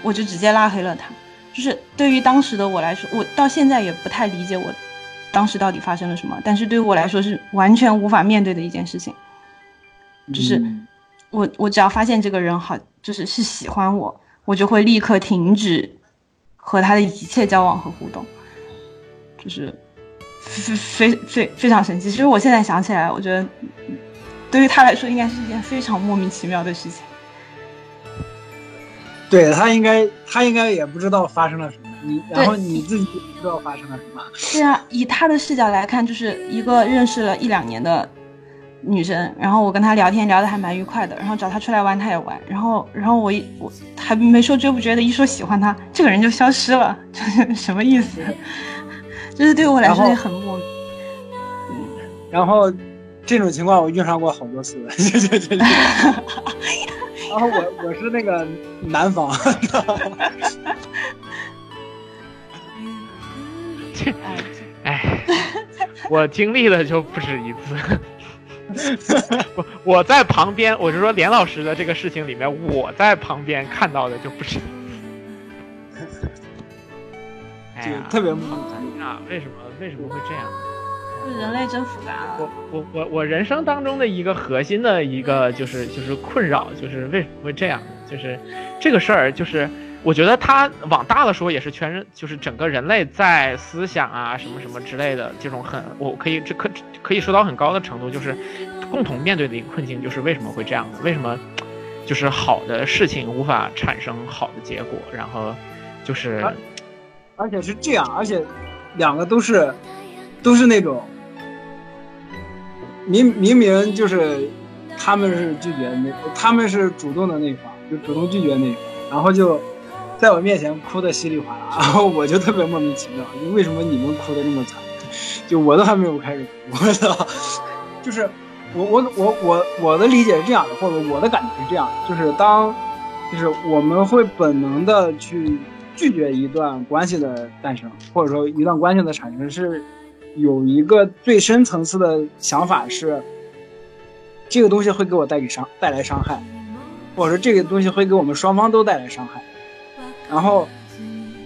我就直接拉黑了他。就是对于当时的我来说，我到现在也不太理解我当时到底发生了什么。但是对于我来说是完全无法面对的一件事情。就是我我只要发现这个人好，就是是喜欢我，我就会立刻停止和他的一切交往和互动。就是。非非非非常神奇。其实我现在想起来，我觉得对于他来说，应该是一件非常莫名其妙的事情。对他应该，他应该也不知道发生了什么。你然后你自己不知道发生了什么。对啊，以他的视角来看，就是一个认识了一两年的女生，然后我跟他聊天聊得还蛮愉快的，然后找他出来玩他也玩，然后然后我一我还没说追不追的，一说喜欢他，这个人就消失了，就是 *laughs* 什么意思？*laughs* 就是对我来说也很莫名。嗯，然后这种情况我遇上过好多次。*laughs* 然后我我是那个男方。*laughs* *laughs* 哎，我经历的就不止一次。*laughs* 我我在旁边，我是说连老师的这个事情里面，我在旁边看到的就不止一次。就特别猛啊！为什么为什么会这样？人类真复杂。我我我我人生当中的一个核心的一个就是就是困扰，就是为什么会这样？就是这个事儿，就是我觉得他往大了说也是全人，就是整个人类在思想啊什么什么之类的这种很，我可以这可可以说到很高的程度，就是共同面对的一个困境，就是为什么会这样？为什么就是好的事情无法产生好的结果？然后就是。而且是这样，而且两个都是都是那种明明明就是他们是拒绝那，他们是主动的那一方，就主动拒绝那一方，然后就在我面前哭的稀里哗啦，然 *laughs* 后我就特别莫名其妙，就为什么你们哭的那么惨？就我都还没有开始哭，我操！就是我我我我我的理解是这样的，或者我的感觉是这样，就是当就是我们会本能的去。拒绝一段关系的诞生，或者说一段关系的产生，是有一个最深层次的想法，是这个东西会给我带给伤带来伤害，或者说这个东西会给我们双方都带来伤害。然后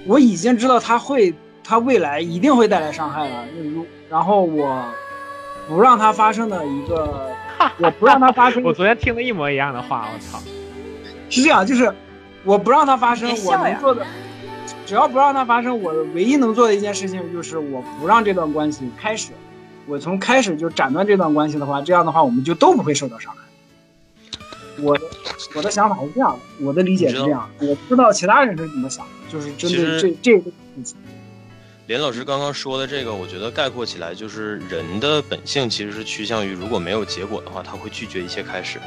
我已经知道他会，他未来一定会带来伤害了。如然后我不让它发生的一个，*laughs* 我不让它发生。*laughs* 我昨天听了一模一样的话，我操！是这样，就是我不让它发生，我能做的。只要不让它发生，我唯一能做的一件事情就是我不让这段关系开始。我从开始就斩断这段关系的话，这样的话我们就都不会受到伤害。我的我的想法是这样的，我的理解是这样。我不知道其他人是怎么想的，就是针对这这个事情。连老师刚刚说的这个，我觉得概括起来就是人的本性其实是趋向于如果没有结果的话，他会拒绝一切开始。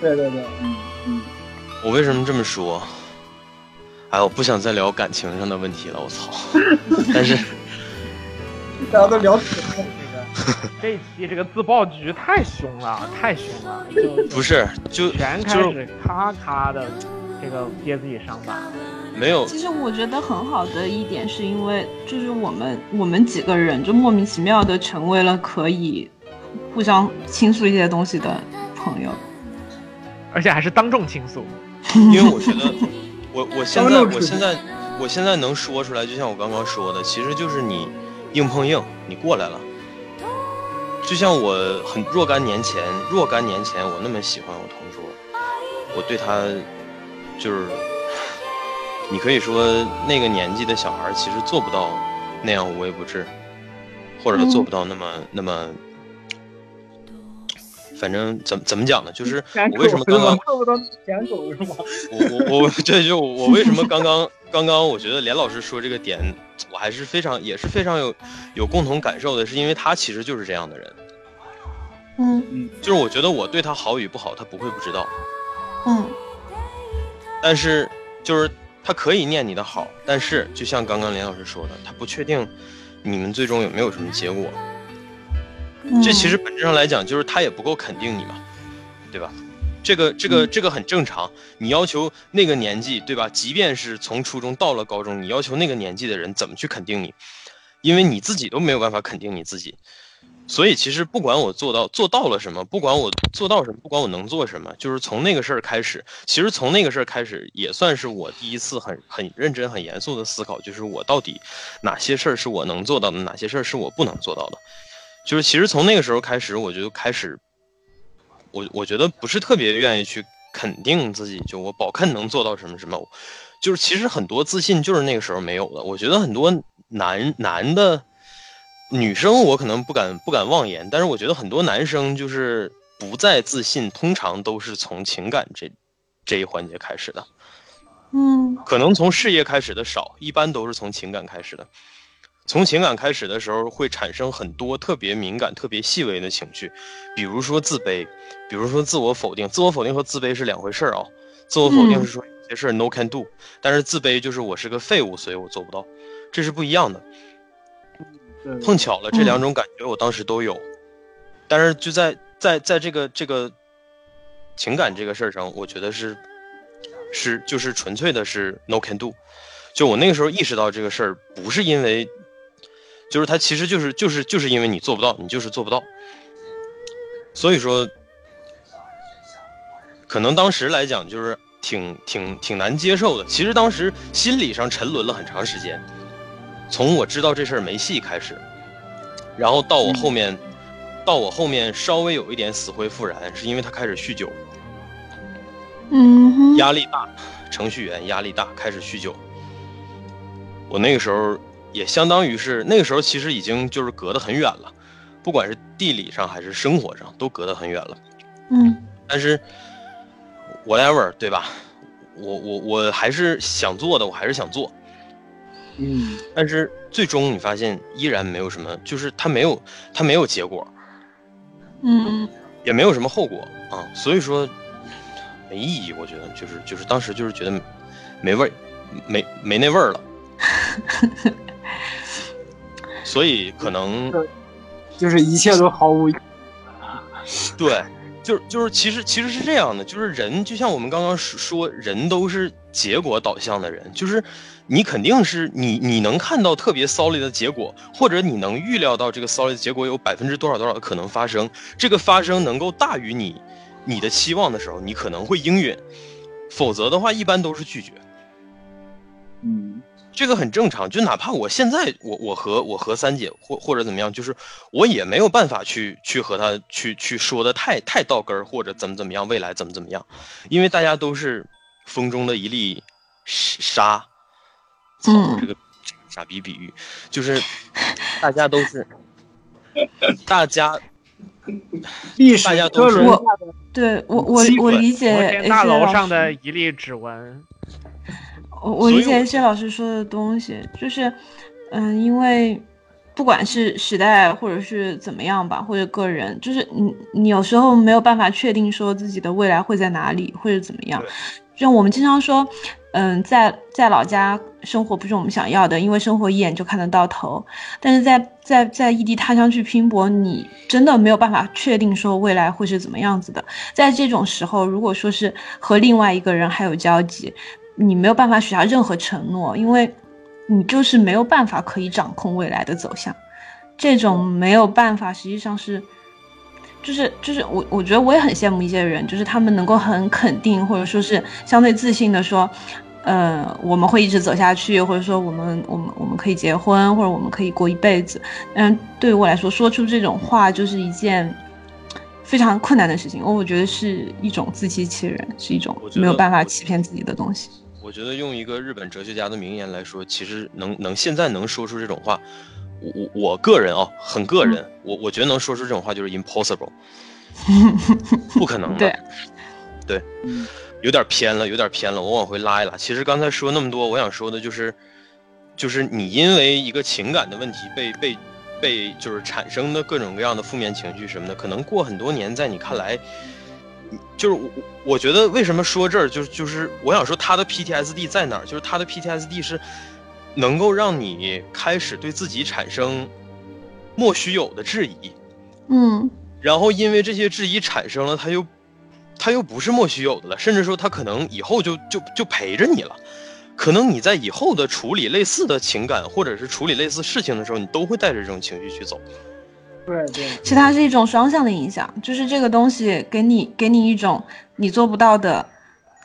对对对，嗯嗯。我为什么这么说？哎，我不想再聊感情上的问题了，我操！*laughs* 但是大家都聊死了。*laughs* *laughs* 这一期这个自爆局太凶了，太凶了，就不是就全开始咔咔的这个揭自己伤疤。没有，其实我觉得很好的一点是因为就是我们我们几个人就莫名其妙的成为了可以互相倾诉一些东西的朋友，而且还是当众倾诉。因为我觉得我 *laughs* 我现在我现在我现在能说出来，就像我刚刚说的，其实就是你硬碰硬，你过来了。就像我很若干年前，若干年前我那么喜欢我同桌，我对他就是，你可以说那个年纪的小孩其实做不到那样无微不至，或者做不到那么那么，反正怎怎么讲呢？就是我为什么刚刚做不到舔狗是吗？*laughs* 我我我这就我为什么刚刚刚刚我觉得连老师说这个点。我还是非常也是非常有有共同感受的，是因为他其实就是这样的人，嗯。嗯，就是我觉得我对他好与不好，他不会不知道，嗯，但是就是他可以念你的好，但是就像刚刚连老师说的，他不确定你们最终有没有什么结果，这其实本质上来讲就是他也不够肯定你嘛，对吧？这个这个这个很正常，你要求那个年纪，对吧？即便是从初中到了高中，你要求那个年纪的人怎么去肯定你？因为你自己都没有办法肯定你自己，所以其实不管我做到做到了什么，不管我做到什么，不管我能做什么，就是从那个事儿开始，其实从那个事儿开始，也算是我第一次很很认真、很严肃的思考，就是我到底哪些事儿是我能做到的，哪些事儿是我不能做到的。就是其实从那个时候开始，我就开始。我我觉得不是特别愿意去肯定自己，就我保看能做到什么什么，就是其实很多自信就是那个时候没有的。我觉得很多男男的女生，我可能不敢不敢妄言，但是我觉得很多男生就是不再自信，通常都是从情感这这一环节开始的。嗯，可能从事业开始的少，一般都是从情感开始的。从情感开始的时候，会产生很多特别敏感、特别细微的情绪，比如说自卑，比如说自我否定。自我否定和自卑是两回事儿啊。自我否定是说有些事儿 no can do，但是自卑就是我是个废物，所以我做不到，这是不一样的。碰巧了，这两种感觉我当时都有，但是就在在在这个这个情感这个事儿上，我觉得是是就是纯粹的是 no can do。就我那个时候意识到这个事儿，不是因为。就是他其实就是就是就是因为你做不到，你就是做不到，所以说，可能当时来讲就是挺挺挺难接受的。其实当时心理上沉沦了很长时间，从我知道这事儿没戏开始，然后到我后面，到我后面稍微有一点死灰复燃，是因为他开始酗酒，嗯，压力大，程序员压力大，开始酗酒，我那个时候。也相当于是那个时候，其实已经就是隔得很远了，不管是地理上还是生活上，都隔得很远了。嗯，但是 whatever，对吧？我我我还是想做的，我还是想做。嗯，但是最终你发现依然没有什么，就是它没有它没有结果。嗯，也没有什么后果啊，所以说没意义。我觉得就是就是当时就是觉得没味儿，没没那味儿了。*laughs* *laughs* 所以可能就是一切都毫无，*laughs* 对，就是就是，其实其实是这样的，就是人就像我们刚刚说，人都是结果导向的人，就是你肯定是你你能看到特别 solid 的结果，或者你能预料到这个 solid 结果有百分之多少多少的可能发生，这个发生能够大于你你的期望的时候，你可能会应允，否则的话一般都是拒绝。嗯。这个很正常，就哪怕我现在我我和我和三姐或或者怎么样，就是我也没有办法去去和他去去说的太太到根儿，或者怎么怎么样，未来怎么怎么样，因为大家都是风中的一粒沙，操这个傻逼比喻，就是大家都是 *laughs* 大家历史大家都是对我我我理解大楼上的一粒指纹。我我理解谢老师说的东西，就是，嗯，因为不管是时代或者是怎么样吧，或者个人，就是你你有时候没有办法确定说自己的未来会在哪里或者怎么样，就我们经常说，嗯，在在老家生活不是我们想要的，因为生活一眼就看得到头。但是在在在异地他乡去拼搏，你真的没有办法确定说未来会是怎么样子的。在这种时候，如果说是和另外一个人还有交集，你没有办法许下任何承诺，因为你就是没有办法可以掌控未来的走向。这种没有办法，实际上是。就是就是我我觉得我也很羡慕一些人，就是他们能够很肯定或者说是相对自信的说，呃，我们会一直走下去，或者说我们我们我们可以结婚，或者我们可以过一辈子。嗯，对于我来说，说出这种话就是一件非常困难的事情。我我觉得是一种自欺欺人，是一种没有办法欺骗自己的东西。我觉得用一个日本哲学家的名言来说，其实能能现在能说出这种话。我我我个人啊，很个人，我我觉得能说出这种话就是 impossible，*laughs* 不可能的，对，有点偏了，有点偏了，我往回拉一拉。其实刚才说那么多，我想说的就是，就是你因为一个情感的问题被被被就是产生的各种各样的负面情绪什么的，可能过很多年，在你看来，就是我我觉得为什么说这儿，就是就是我想说他的 PTSD 在哪儿，就是他的 PTSD 是。能够让你开始对自己产生莫须有的质疑，嗯，然后因为这些质疑产生了，他又他又不是莫须有的了，甚至说他可能以后就就就陪着你了，可能你在以后的处理类似的情感或者是处理类似事情的时候，你都会带着这种情绪去走。对对，其实它是一种双向的影响，就是这个东西给你给你一种你做不到的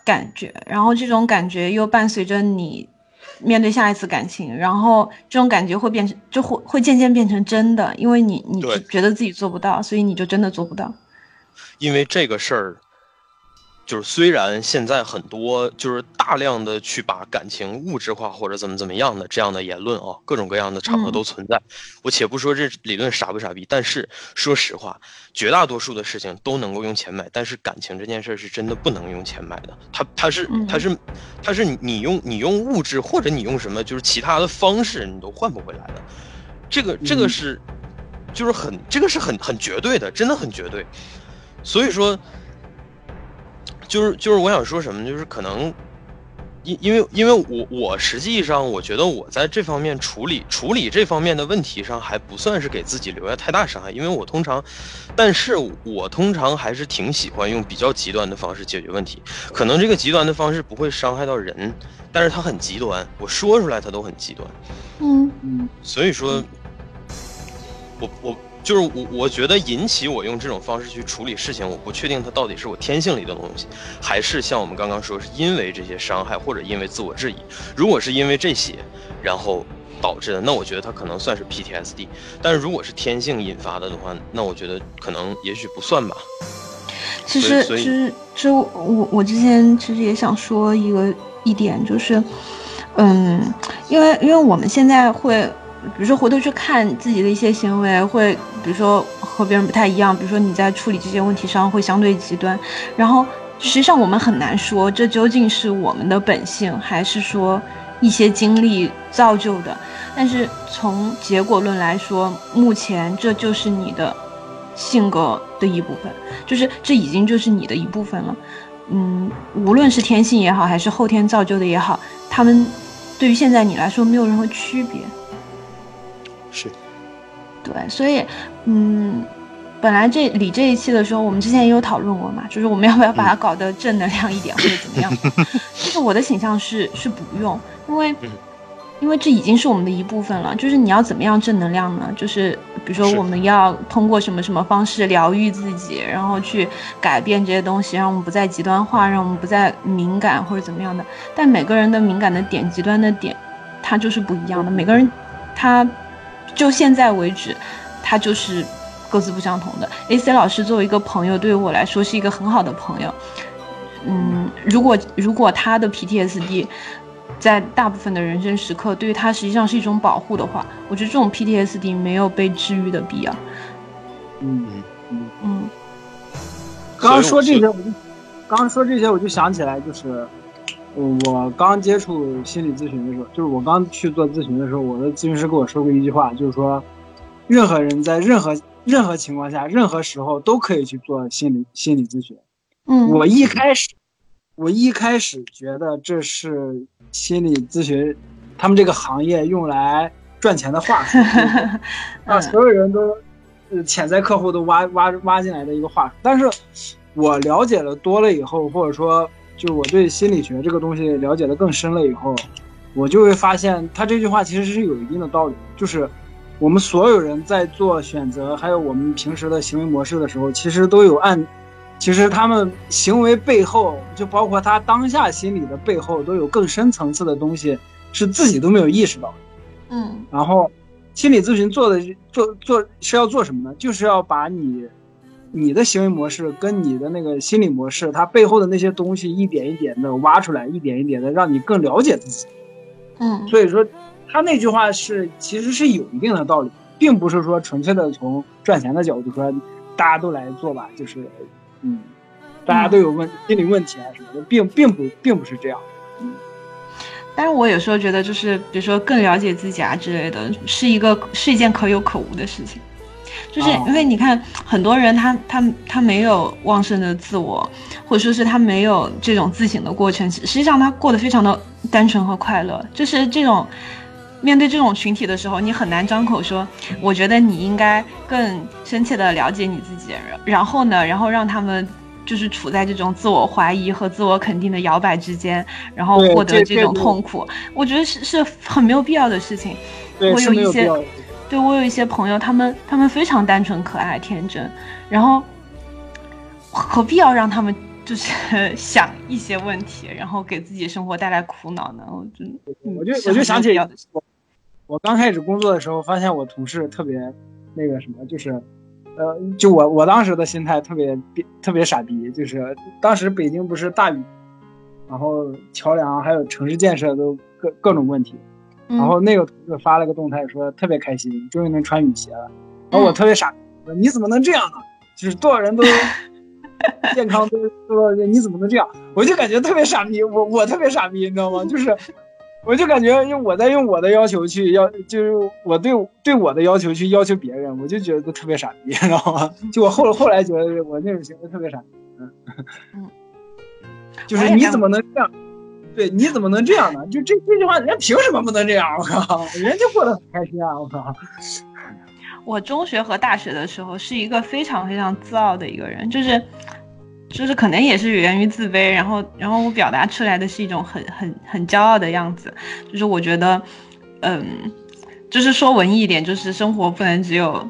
感觉，然后这种感觉又伴随着你。面对下一次感情，然后这种感觉会变成，就会会渐渐变成真的，因为你你觉得自己做不到，所以你就真的做不到。因为这个事儿。就是虽然现在很多就是大量的去把感情物质化或者怎么怎么样的这样的言论啊，各种各样的场合都存在。我且不说这理论傻不傻逼，但是说实话，绝大多数的事情都能够用钱买，但是感情这件事是真的不能用钱买的。它它是它是它是你用你用物质或者你用什么就是其他的方式你都换不回来的。这个这个是就是很这个是很很绝对的，真的很绝对。所以说。就是就是我想说什么，就是可能，因因为因为我我实际上我觉得我在这方面处理处理这方面的问题上还不算是给自己留下太大伤害，因为我通常，但是我通常还是挺喜欢用比较极端的方式解决问题。可能这个极端的方式不会伤害到人，但是它很极端，我说出来它都很极端。嗯嗯，所以说，我我。就是我，我觉得引起我用这种方式去处理事情，我不确定它到底是我天性里的东西，还是像我们刚刚说，是因为这些伤害或者因为自我质疑。如果是因为这些，然后导致的，那我觉得它可能算是 PTSD。但是如果是天性引发的的话，那我觉得可能也许不算吧。其实，其实，其实我我之前其实也想说一个一点，就是，嗯，因为因为我们现在会。比如说回头去看自己的一些行为，会比如说和别人不太一样，比如说你在处理这些问题上会相对极端，然后实际上我们很难说这究竟是我们的本性，还是说一些经历造就的。但是从结果论来说，目前这就是你的性格的一部分，就是这已经就是你的一部分了。嗯，无论是天性也好，还是后天造就的也好，他们对于现在你来说没有任何区别。是，对，所以，嗯，本来这理这一期的时候，我们之前也有讨论过嘛，就是我们要不要把它搞得正能量一点，或者怎么样？*laughs* 就是我的倾向是是不用，因为，因为这已经是我们的一部分了。就是你要怎么样正能量呢？就是比如说我们要通过什么什么方式疗愈自己，然后去改变这些东西，让我们不再极端化，让我们不再敏感或者怎么样的。但每个人的敏感的点、极端的点，它就是不一样的。每个人他。就现在为止，他就是各自不相同的。A C 老师作为一个朋友，对于我来说是一个很好的朋友。嗯，如果如果他的 P T S D 在大部分的人生时刻对于他实际上是一种保护的话，我觉得这种 P T S D 没有被治愈的必要。嗯嗯嗯。刚刚说这些，我就刚刚说这些，我就想起来，就是我刚接触心理咨询的时候，就是我刚去做咨询的时候，我的咨询师跟我说过一句话，就是说，任何人在任何任何情况下、任何时候都可以去做心理心理咨询。嗯，我一开始我一开始觉得这是心理咨询，他们这个行业用来赚钱的话术，*laughs* 啊，所有人都潜在客户都挖挖挖进来的一个话术。但是，我了解了多了以后，或者说，就我对心理学这个东西了解的更深了以后，我就会发现，他这句话其实是有一定的道理，就是我们所有人在做选择，还有我们平时的行为模式的时候，其实都有按。其实他们行为背后，就包括他当下心理的背后，都有更深层次的东西，是自己都没有意识到。嗯，然后，心理咨询做的做做是要做什么呢？就是要把你，你的行为模式跟你的那个心理模式，它背后的那些东西一点一点的挖出来，一点一点的让你更了解自己。嗯，所以说，他那句话是其实是有一定的道理，并不是说纯粹的从赚钱的角度说，大家都来做吧，就是。嗯，大家都有问心理问题啊什么的，并并不并不是这样。嗯，但是我有时候觉得，就是比如说更了解自己啊之类的，是一个是一件可有可无的事情。就是因为你看，很多人他他他没有旺盛的自我，或者说是他没有这种自省的过程，实际上他过得非常的单纯和快乐。就是这种面对这种群体的时候，你很难张口说，我觉得你应该更深切的了解你自己。然后呢，然后让他们就是处在这种自我怀疑和自我肯定的摇摆之间，然后获得这种痛苦。我觉得是是很没有必要的事情。我有一些，对我有一些朋友，他们他们非常单纯、可爱、天真，然后何必要让他们就是 *laughs* 想一些问题，然后给自己生活带来苦恼呢？我就我就我就想起我我刚开始工作的时候，发现我同事特别那个什么，就是。呃，就我我当时的心态特别特别傻逼，就是当时北京不是大雨，然后桥梁还有城市建设都各各种问题，然后那个同事发了个动态说特别开心，终于能穿雨鞋了，然后我特别傻，说你怎么能这样呢？就是多少人都 *laughs* 健康都说你怎么能这样？我就感觉特别傻逼，我我特别傻逼，你知道吗？就是。我就感觉，用我在用我的要求去要，就是我对对我的要求去要求别人，我就觉得特别傻逼，你知道吗？就我后后来觉得我那种行为特别傻逼，嗯，*laughs* 就是你怎么能这样？对，你怎么能这样呢？就这这句话，人家凭什么不能这样？我靠，人家过得很开心啊！我靠。*laughs* 我中学和大学的时候是一个非常非常自傲的一个人，就是。就是可能也是源于自卑，然后然后我表达出来的是一种很很很骄傲的样子，就是我觉得，嗯，就是说文艺一点，就是生活不能只有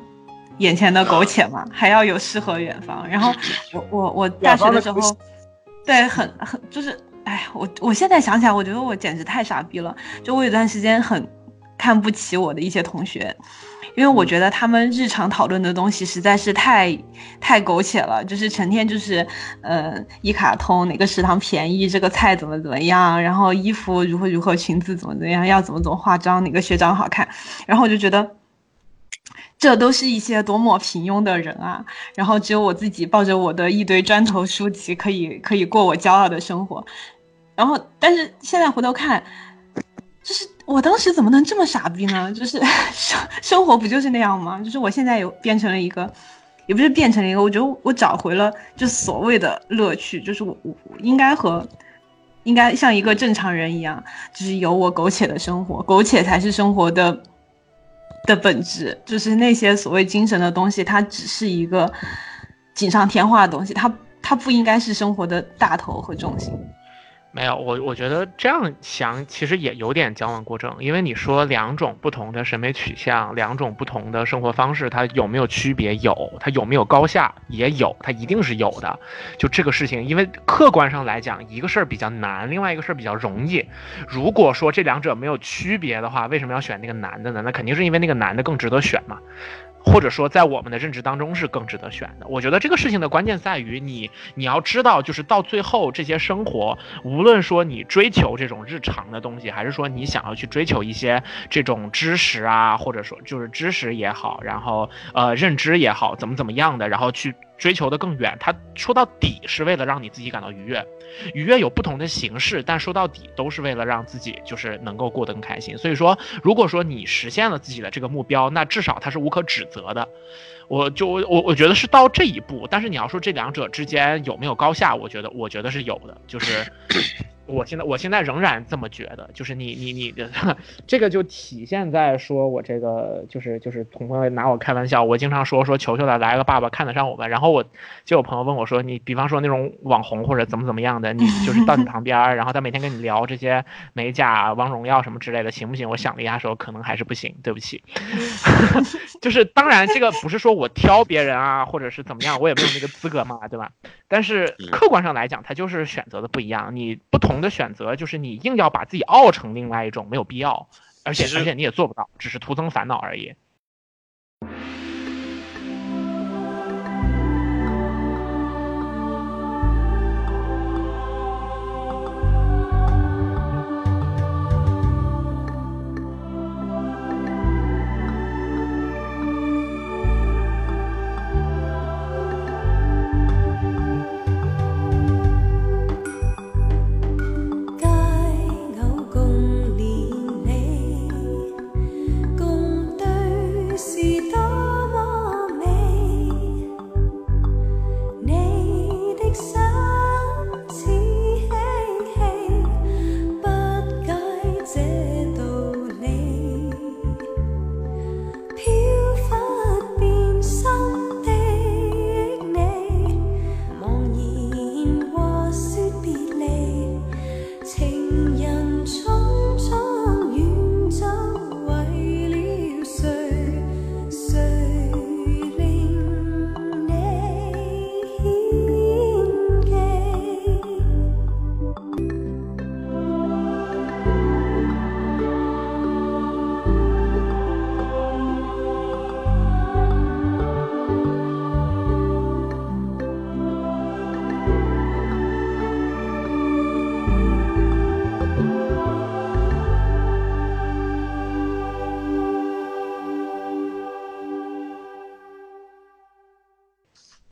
眼前的苟且嘛，还要有诗和远方。然后我我我大学的时候，对，很很就是，哎，我我现在想起来，我觉得我简直太傻逼了。就我有段时间很看不起我的一些同学。因为我觉得他们日常讨论的东西实在是太太苟且了，就是成天就是，呃，一卡通哪个食堂便宜，这个菜怎么怎么样，然后衣服如何如何，裙子怎么怎么样，要怎么怎么化妆，哪个学长好看，然后我就觉得，这都是一些多么平庸的人啊，然后只有我自己抱着我的一堆砖头书籍，可以可以过我骄傲的生活，然后但是现在回头看。就是我当时怎么能这么傻逼呢？就是 *laughs* 生生活不就是那样吗？就是我现在有变成了一个，也不是变成了一个，我觉得我找回了就所谓的乐趣，就是我我应该和应该像一个正常人一样，就是有我苟且的生活，苟且才是生活的的本质。就是那些所谓精神的东西，它只是一个锦上添花的东西，它它不应该是生活的大头和重心。没有，我我觉得这样想其实也有点矫枉过正，因为你说两种不同的审美取向，两种不同的生活方式，它有没有区别？有，它有没有高下？也有，它一定是有的。就这个事情，因为客观上来讲，一个事儿比较难，另外一个事儿比较容易。如果说这两者没有区别的话，为什么要选那个男的呢？那肯定是因为那个男的更值得选嘛。或者说，在我们的认知当中是更值得选的。我觉得这个事情的关键在于你，你要知道，就是到最后这些生活，无论说你追求这种日常的东西，还是说你想要去追求一些这种知识啊，或者说就是知识也好，然后呃认知也好，怎么怎么样的，然后去。追求的更远。它说到底是为了让你自己感到愉悦，愉悦有不同的形式，但说到底都是为了让自己就是能够过得更开心。所以说，如果说你实现了自己的这个目标，那至少它是无可指责的。我就我我我觉得是到这一步，但是你要说这两者之间有没有高下，我觉得我觉得是有的，就是。我现在我现在仍然这么觉得，就是你你你的这个就体现在说我这个就是就是同朋友拿我开玩笑，我经常说说球球的来个爸爸看得上我们，然后我就有朋友问我说，你比方说那种网红或者怎么怎么样的，你 *laughs* 就是到你旁边，然后他每天跟你聊这些美甲、王荣耀什么之类的，行不行？我想了一下说，可能还是不行，对不起。*laughs* 就是当然这个不是说我挑别人啊，或者是怎么样，我也没有那个资格嘛，对吧？但是客观上来讲，他就是选择的不一样，你不同。的选择就是你硬要把自己熬成另外一种，没有必要，而且而且你也做不到，只是徒增烦恼而已。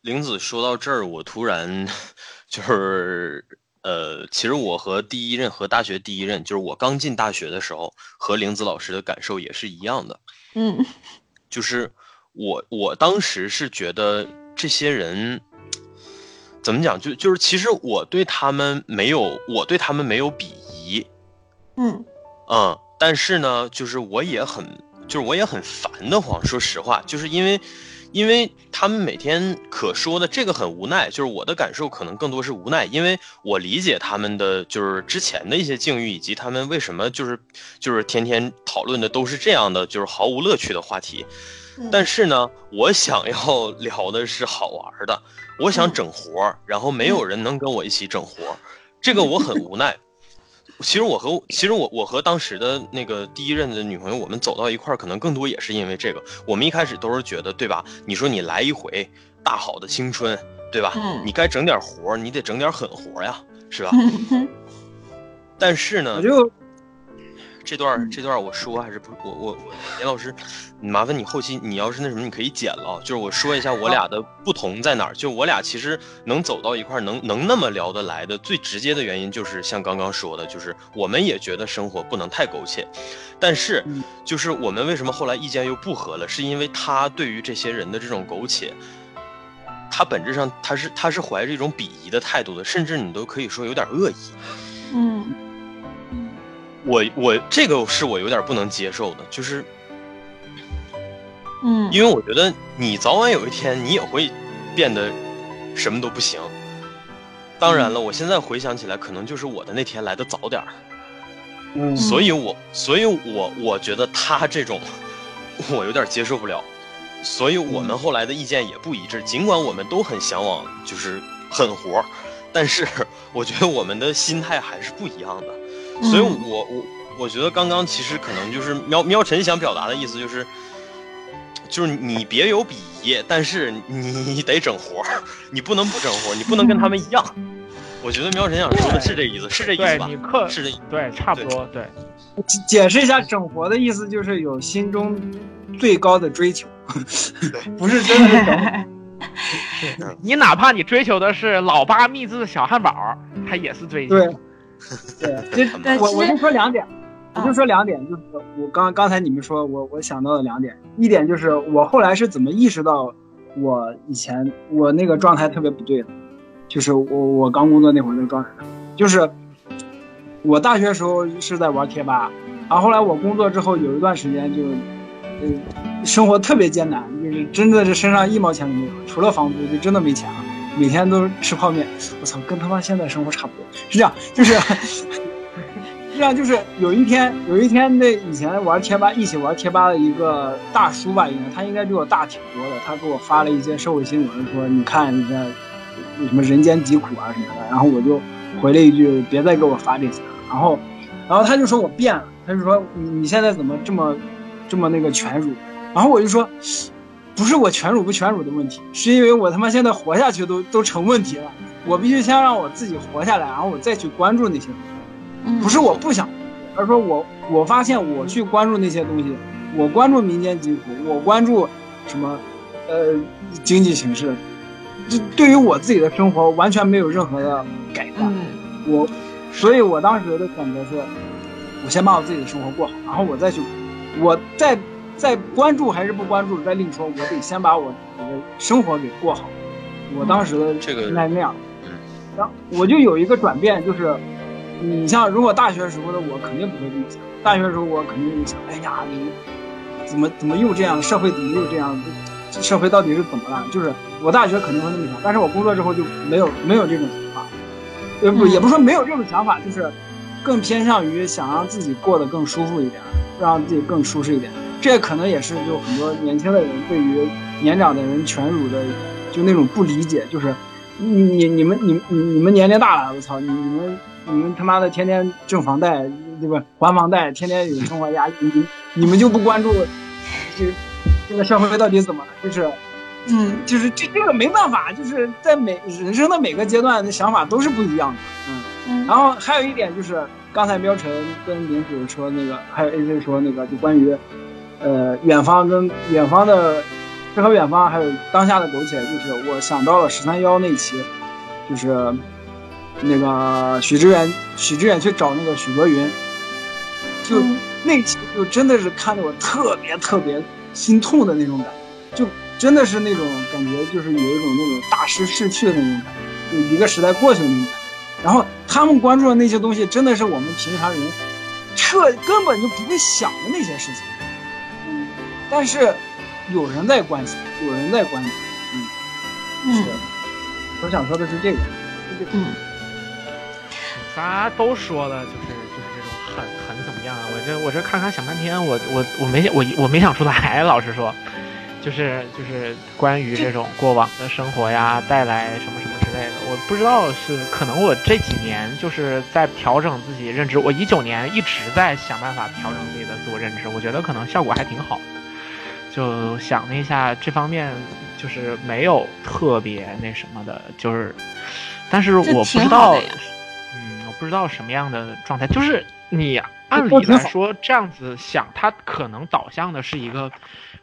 玲子说到这儿，我突然 *laughs* 就是呃，其实我和第一任和大学第一任，就是我刚进大学的时候，和玲子老师的感受也是一样的。嗯，*laughs* 就是我我当时是觉得这些人怎么讲，就就是其实我对他们没有，我对他们没有鄙夷。嗯嗯，但是呢，就是我也很，就是我也很烦的慌。说实话，就是因为。因为他们每天可说的这个很无奈，就是我的感受可能更多是无奈，因为我理解他们的就是之前的一些境遇，以及他们为什么就是就是天天讨论的都是这样的，就是毫无乐趣的话题。但是呢，我想要聊的是好玩的，我想整活，然后没有人能跟我一起整活，这个我很无奈。其实我和其实我我和当时的那个第一任的女朋友，我们走到一块儿，可能更多也是因为这个。我们一开始都是觉得，对吧？你说你来一回大好的青春，对吧？你该整点活儿，你得整点狠活呀，是吧？*laughs* 但是呢，就。这段这段我说还是不我我我严老师，麻烦你后期你要是那什么你可以剪了，就是我说一下我俩的不同在哪儿。就我俩其实能走到一块儿，能能那么聊得来的最直接的原因就是像刚刚说的，就是我们也觉得生活不能太苟且，但是就是我们为什么后来意见又不合了，是因为他对于这些人的这种苟且，他本质上他是他是怀着一种鄙夷的态度的，甚至你都可以说有点恶意。嗯。我我这个是我有点不能接受的，就是，嗯，因为我觉得你早晚有一天你也会变得什么都不行。当然了，我现在回想起来，可能就是我的那天来的早点儿，嗯，所以我所以我我觉得他这种我有点接受不了，所以我们后来的意见也不一致。尽管我们都很向往就是狠活，但是 *laughs* 我觉得我们的心态还是不一样的。所以，我我我觉得刚刚其实可能就是喵喵晨想表达的意思，就是就是你别有鄙夷，但是你得整活儿，你不能不整活儿，你不能跟他们一样。我觉得喵晨想说的是这意思，是这意思吧？是这意思，对，差不多，对。解释一下整活的意思，就是有心中最高的追求，不是真的整。*laughs* 你哪怕你追求的是老八秘制小汉堡，它也是追求。对，对，*laughs* 这我我就说两点，我就说两点，就是我刚刚才你们说我我想到的两点，一点就是我后来是怎么意识到我以前我那个状态特别不对的，就是我我刚工作那会儿那个状态，就是我大学时候是在玩贴吧，然后后来我工作之后有一段时间就。嗯，生活特别艰难，就是真的是身上一毛钱都没有，除了房租就真的没钱了，每天都吃泡面。我操，跟他妈现在生活差不多。是这样，就是 *laughs* 这样，就是有一天，有一天那以前玩贴吧一起玩贴吧的一个大叔吧，应该他应该比我大挺多的，他给我发了一些社会新闻，说你看你看什么人间疾苦啊什么的，然后我就回了一句别再给我发这些了。然后，然后他就说我变了，他就说你你现在怎么这么。这么那个全儒，然后我就说，不是我全辱不全辱的问题，是因为我他妈现在活下去都都成问题了，我必须先让我自己活下来，然后我再去关注那些东西，不是我不想，而是说我我发现我去关注那些东西，我关注民间疾苦，我关注什么，呃，经济形势，这对于我自己的生活完全没有任何的改善，我，所以我当时的选择是，我先把我自己的生活过好，然后我再去。我在在关注还是不关注再另说，我得先把我我的生活给过好。我当时的这个应该那样，然后我就有一个转变，就是你像如果大学时候的我肯定不会这么想，大学时候我肯定想，哎呀，你怎么怎么又这样，社会怎么又这样，社会到底是怎么了？就是我大学肯定会那么想，但是我工作之后就没有没有这种想法，也不也不是说没有这种想法，就是更偏向于想让自己过得更舒服一点。让自己更舒适一点，这可能也是就很多年轻的人对于年长的人全辱的就那种不理解，就是你你你们你你你们年龄大了，我操，你们你们他妈的天天挣房贷对吧？还房贷，天天有生活压力，你你们就不关注这这个社会到底怎么了？就是嗯，就是这这个没办法，就是在每人生的每个阶段的想法都是不一样的，嗯，然后还有一点就是。刚才喵晨跟林子说那个，还有 AC 说那个，就关于，呃，远方跟远方的诗和远方，还有当下的苟且，就是我想到了十三幺那期，就是那个许知远，许知远去找那个许卓云，就那期就真的是看得我特别特别心痛的那种感觉，就真的是那种感觉，就是有一种那种大师逝去的那种感觉，就一个时代过去的那种感觉。然后他们关注的那些东西，真的是我们平常人，彻根本就不会想的那些事情。嗯，但是有人在关心，有人在关心。嗯，是。我想说的是这个。嗯。啥都说了，就是就是这种很很怎么样啊？我这我这看看想半天，我我我没想我我没想出来，老实说。就是就是关于这种过往的生活呀，带来什么什么之类的，我不知道是可能我这几年就是在调整自己认知。我一九年一直在想办法调整自己的自我认知，我觉得可能效果还挺好。就想了一下这方面，就是没有特别那什么的，就是，但是我不知道，嗯，我不知道什么样的状态。就是你按理来说这样子想，它可能导向的是一个。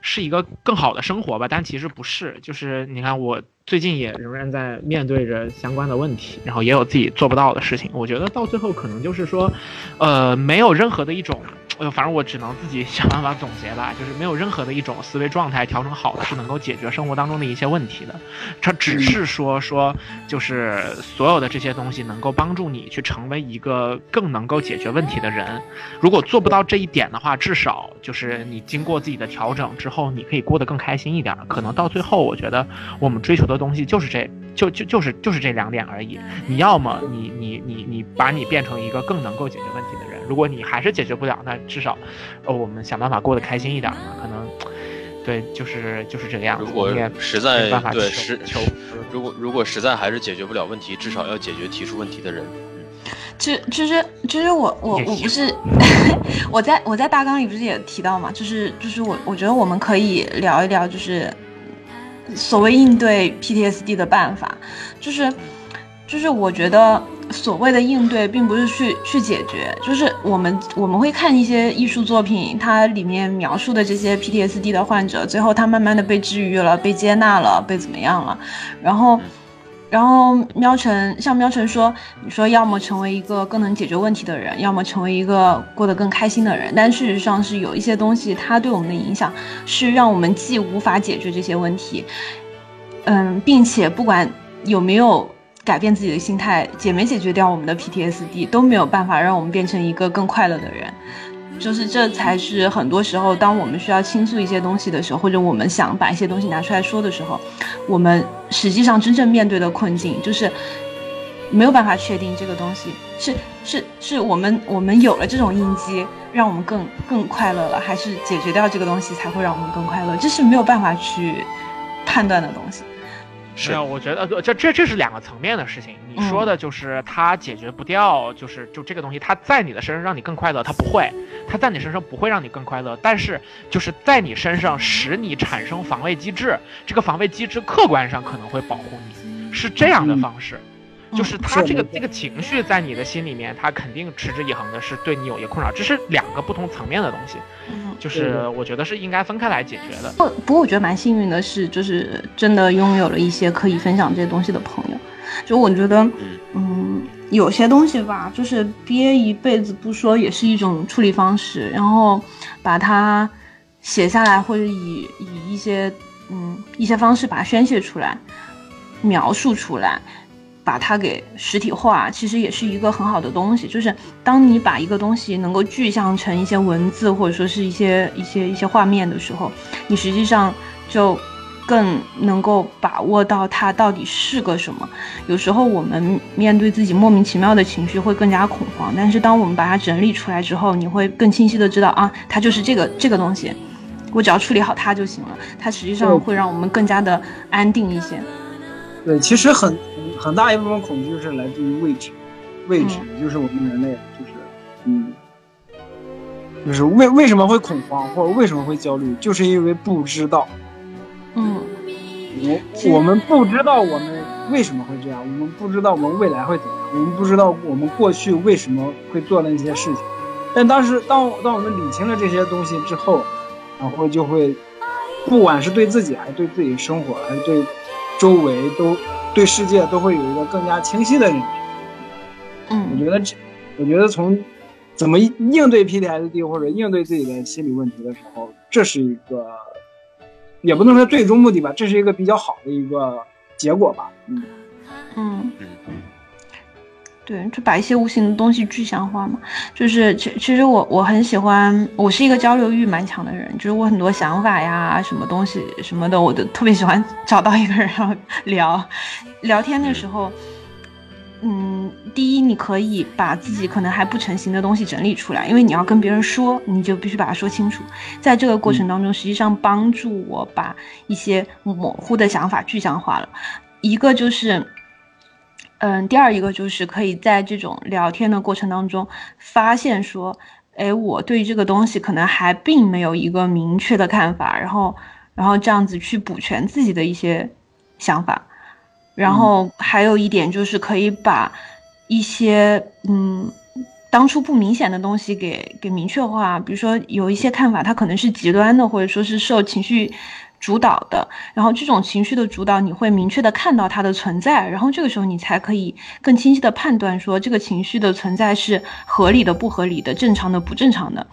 是一个更好的生活吧，但其实不是。就是你看，我最近也仍然在面对着相关的问题，然后也有自己做不到的事情。我觉得到最后可能就是说，呃，没有任何的一种。呃，反正我只能自己 *laughs* 想办法总结吧，就是没有任何的一种思维状态调整好了是能够解决生活当中的一些问题的，它只是说说就是所有的这些东西能够帮助你去成为一个更能够解决问题的人。如果做不到这一点的话，至少就是你经过自己的调整之后，你可以过得更开心一点。可能到最后，我觉得我们追求的东西就是这就就就是就是这两点而已。你要么你你你你把你变成一个更能够解决问题的人。如果你还是解决不了，那至少，呃，我们想办法过得开心一点嘛。可能，对，就是就是这个样子。*laughs* 如果实在对实，如果如果实在还是解决不了问题，至少要解决提出问题的人。其实其实其实我我我不是，*laughs* 我在我在大纲里不是也提到嘛，就是就是我我觉得我们可以聊一聊，就是所谓应对 PTSD 的办法，就是就是我觉得所谓的应对，并不是去去解决，就是我们我们会看一些艺术作品，它里面描述的这些 PTSD 的患者，最后他慢慢的被治愈了，被接纳了，被怎么样了，然后。然后喵晨像喵晨说，你说要么成为一个更能解决问题的人，要么成为一个过得更开心的人。但事实上是有一些东西，它对我们的影响是让我们既无法解决这些问题，嗯，并且不管有没有改变自己的心态，解没解决掉我们的 PTSD，都没有办法让我们变成一个更快乐的人。就是这才是很多时候，当我们需要倾诉一些东西的时候，或者我们想把一些东西拿出来说的时候，我们实际上真正面对的困境，就是没有办法确定这个东西是是是我们我们有了这种应激，让我们更更快乐了，还是解决掉这个东西才会让我们更快乐，这是没有办法去判断的东西。是啊，我觉得这这这是两个层面的事情。你说的就是它解决不掉，就是就这个东西，它在你的身上让你更快乐，它不会，它在你身上不会让你更快乐。但是就是在你身上使你产生防卫机制，这个防卫机制客观上可能会保护你，是这样的方式。就是他这个这个情绪在你的心里面，他肯定持之以恒的是对你有一个困扰，这是两个不同层面的东西。就是我觉得是应该分开来解决的。不不过我觉得蛮幸运的是，就是真的拥有了一些可以分享这些东西的朋友。就我觉得，嗯，有些东西吧，就是憋一辈子不说也是一种处理方式，然后把它写下来，或者以以一些嗯一些方式把它宣泄出来，描述出来。把它给实体化，其实也是一个很好的东西。就是当你把一个东西能够具象成一些文字，或者说是一些一些一些画面的时候，你实际上就更能够把握到它到底是个什么。有时候我们面对自己莫名其妙的情绪会更加恐慌，但是当我们把它整理出来之后，你会更清晰的知道啊，它就是这个这个东西，我只要处理好它就行了。它实际上会让我们更加的安定一些。对，其实很。很大一部分恐惧是来自于未知，未知就是我们人类，就是嗯，就是为为什么会恐慌或者为什么会焦虑，就是因为不知道。嗯，我我们不知道我们为什么会这样，我们不知道我们未来会怎样，我们不知道我们过去为什么会做那些事情。但当时当当我们理清了这些东西之后，然后就会，不管是对自己还是对自己生活还是对周围都。对世界都会有一个更加清晰的认知。嗯，我觉得这，我觉得从怎么应对 PTSD 或者应对自己的心理问题的时候，这是一个，也不能说最终目的吧，这是一个比较好的一个结果吧。嗯嗯。对，就把一些无形的东西具象化嘛。就是其其实我我很喜欢，我是一个交流欲蛮强的人，就是我很多想法呀，什么东西什么的，我都特别喜欢找到一个人然后聊。聊天的时候，嗯，第一你可以把自己可能还不成型的东西整理出来，因为你要跟别人说，你就必须把它说清楚。在这个过程当中，实际上帮助我把一些模糊的想法具象化了。一个就是。嗯，第二一个就是可以在这种聊天的过程当中，发现说，哎，我对这个东西可能还并没有一个明确的看法，然后，然后这样子去补全自己的一些想法，然后还有一点就是可以把一些嗯当初不明显的东西给给明确化，比如说有一些看法它可能是极端的，或者说是受情绪。主导的，然后这种情绪的主导，你会明确的看到它的存在，然后这个时候你才可以更清晰的判断说这个情绪的存在是合理的、不合理的、正常的、不正常的、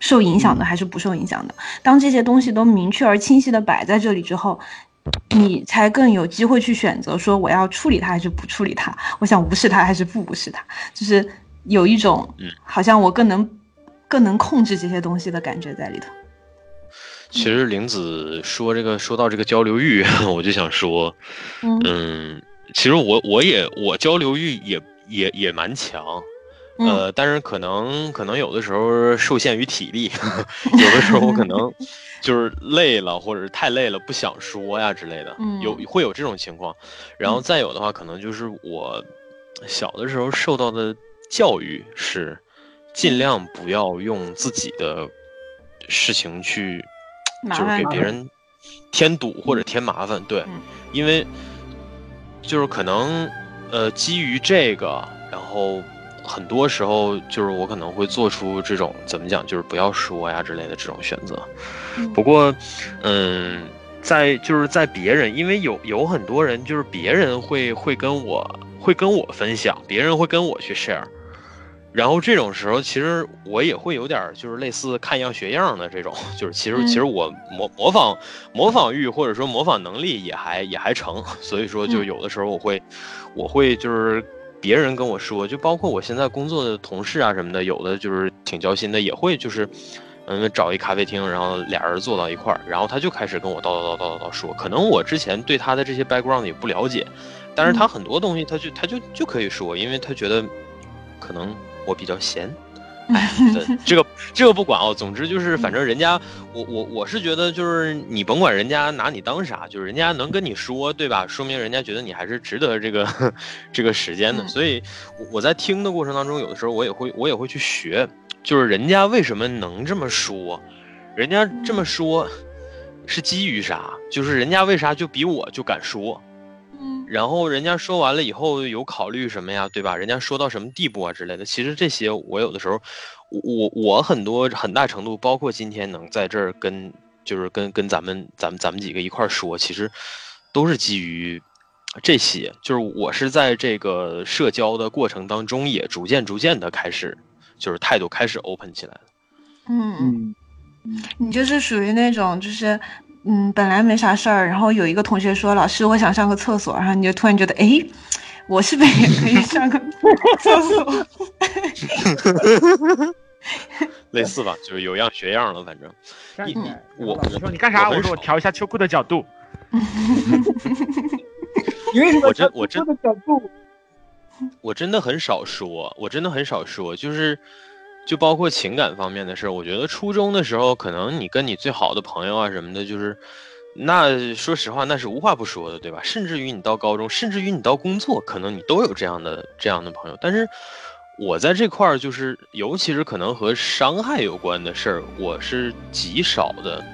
受影响的还是不受影响的。当这些东西都明确而清晰的摆在这里之后，你才更有机会去选择说我要处理它还是不处理它，我想无视它还是不无视它，就是有一种好像我更能更能控制这些东西的感觉在里头。其实玲子说这个说到这个交流欲，*laughs* 我就想说，嗯，其实我我也我交流欲也也也蛮强，呃，但是可能可能有的时候受限于体力，*laughs* 有的时候我可能 *laughs* 就是累了或者是太累了不想说呀之类的，有会有这种情况。然后再有的话，可能就是我小的时候受到的教育是，尽量不要用自己的事情去。就是给别人添堵或者添麻烦，对，因为就是可能呃基于这个，然后很多时候就是我可能会做出这种怎么讲，就是不要说呀之类的这种选择。不过，嗯，在就是在别人，因为有有很多人就是别人会会跟我会跟我分享，别人会跟我去 share。然后这种时候，其实我也会有点就是类似看样学样的这种，就是其实其实我模模仿模仿欲或者说模仿能力也还也还成，*laughs* 所以说就有的时候我会我会就是别人跟我说，就包括我现在工作的同事啊什么的，有的就是挺交心的，也会就是嗯找一咖啡厅，然后俩人坐到一块儿，然后他就开始跟我叨叨叨叨叨叨说，可能我之前对他的这些 background 也不了解，但是他很多东西他就他就就可以说，因为他觉得可能。我比较闲，*laughs* 哎，这个这个不管哦。总之就是，反正人家，我我我是觉得，就是你甭管人家拿你当啥，就是人家能跟你说，对吧？说明人家觉得你还是值得这个 *laughs* 这个时间的。所以我在听的过程当中，有的时候我也会我也会去学，就是人家为什么能这么说，人家这么说，是基于啥？就是人家为啥就比我就敢说？然后人家说完了以后有考虑什么呀，对吧？人家说到什么地步啊之类的。其实这些我有的时候，我我很多很大程度，包括今天能在这儿跟就是跟跟咱们咱们咱们几个一块儿说，其实都是基于这些。就是我是在这个社交的过程当中，也逐渐逐渐的开始，就是态度开始 open 起来嗯。嗯，你就是属于那种就是。嗯，本来没啥事儿，然后有一个同学说：“老师，我想上个厕所。”然后你就突然觉得，哎，我是不是也可以上个厕所？类似吧，就是有样学样了，反正。我我说你干啥？我说我调一下秋裤的角度。*laughs* 你为什么？我真我真的角度。我真的很少说，我真的很少说，就是。就包括情感方面的事儿，我觉得初中的时候，可能你跟你最好的朋友啊什么的，就是，那说实话那是无话不说的，对吧？甚至于你到高中，甚至于你到工作，可能你都有这样的这样的朋友。但是，我在这块儿就是，尤其是可能和伤害有关的事儿，我是极少的，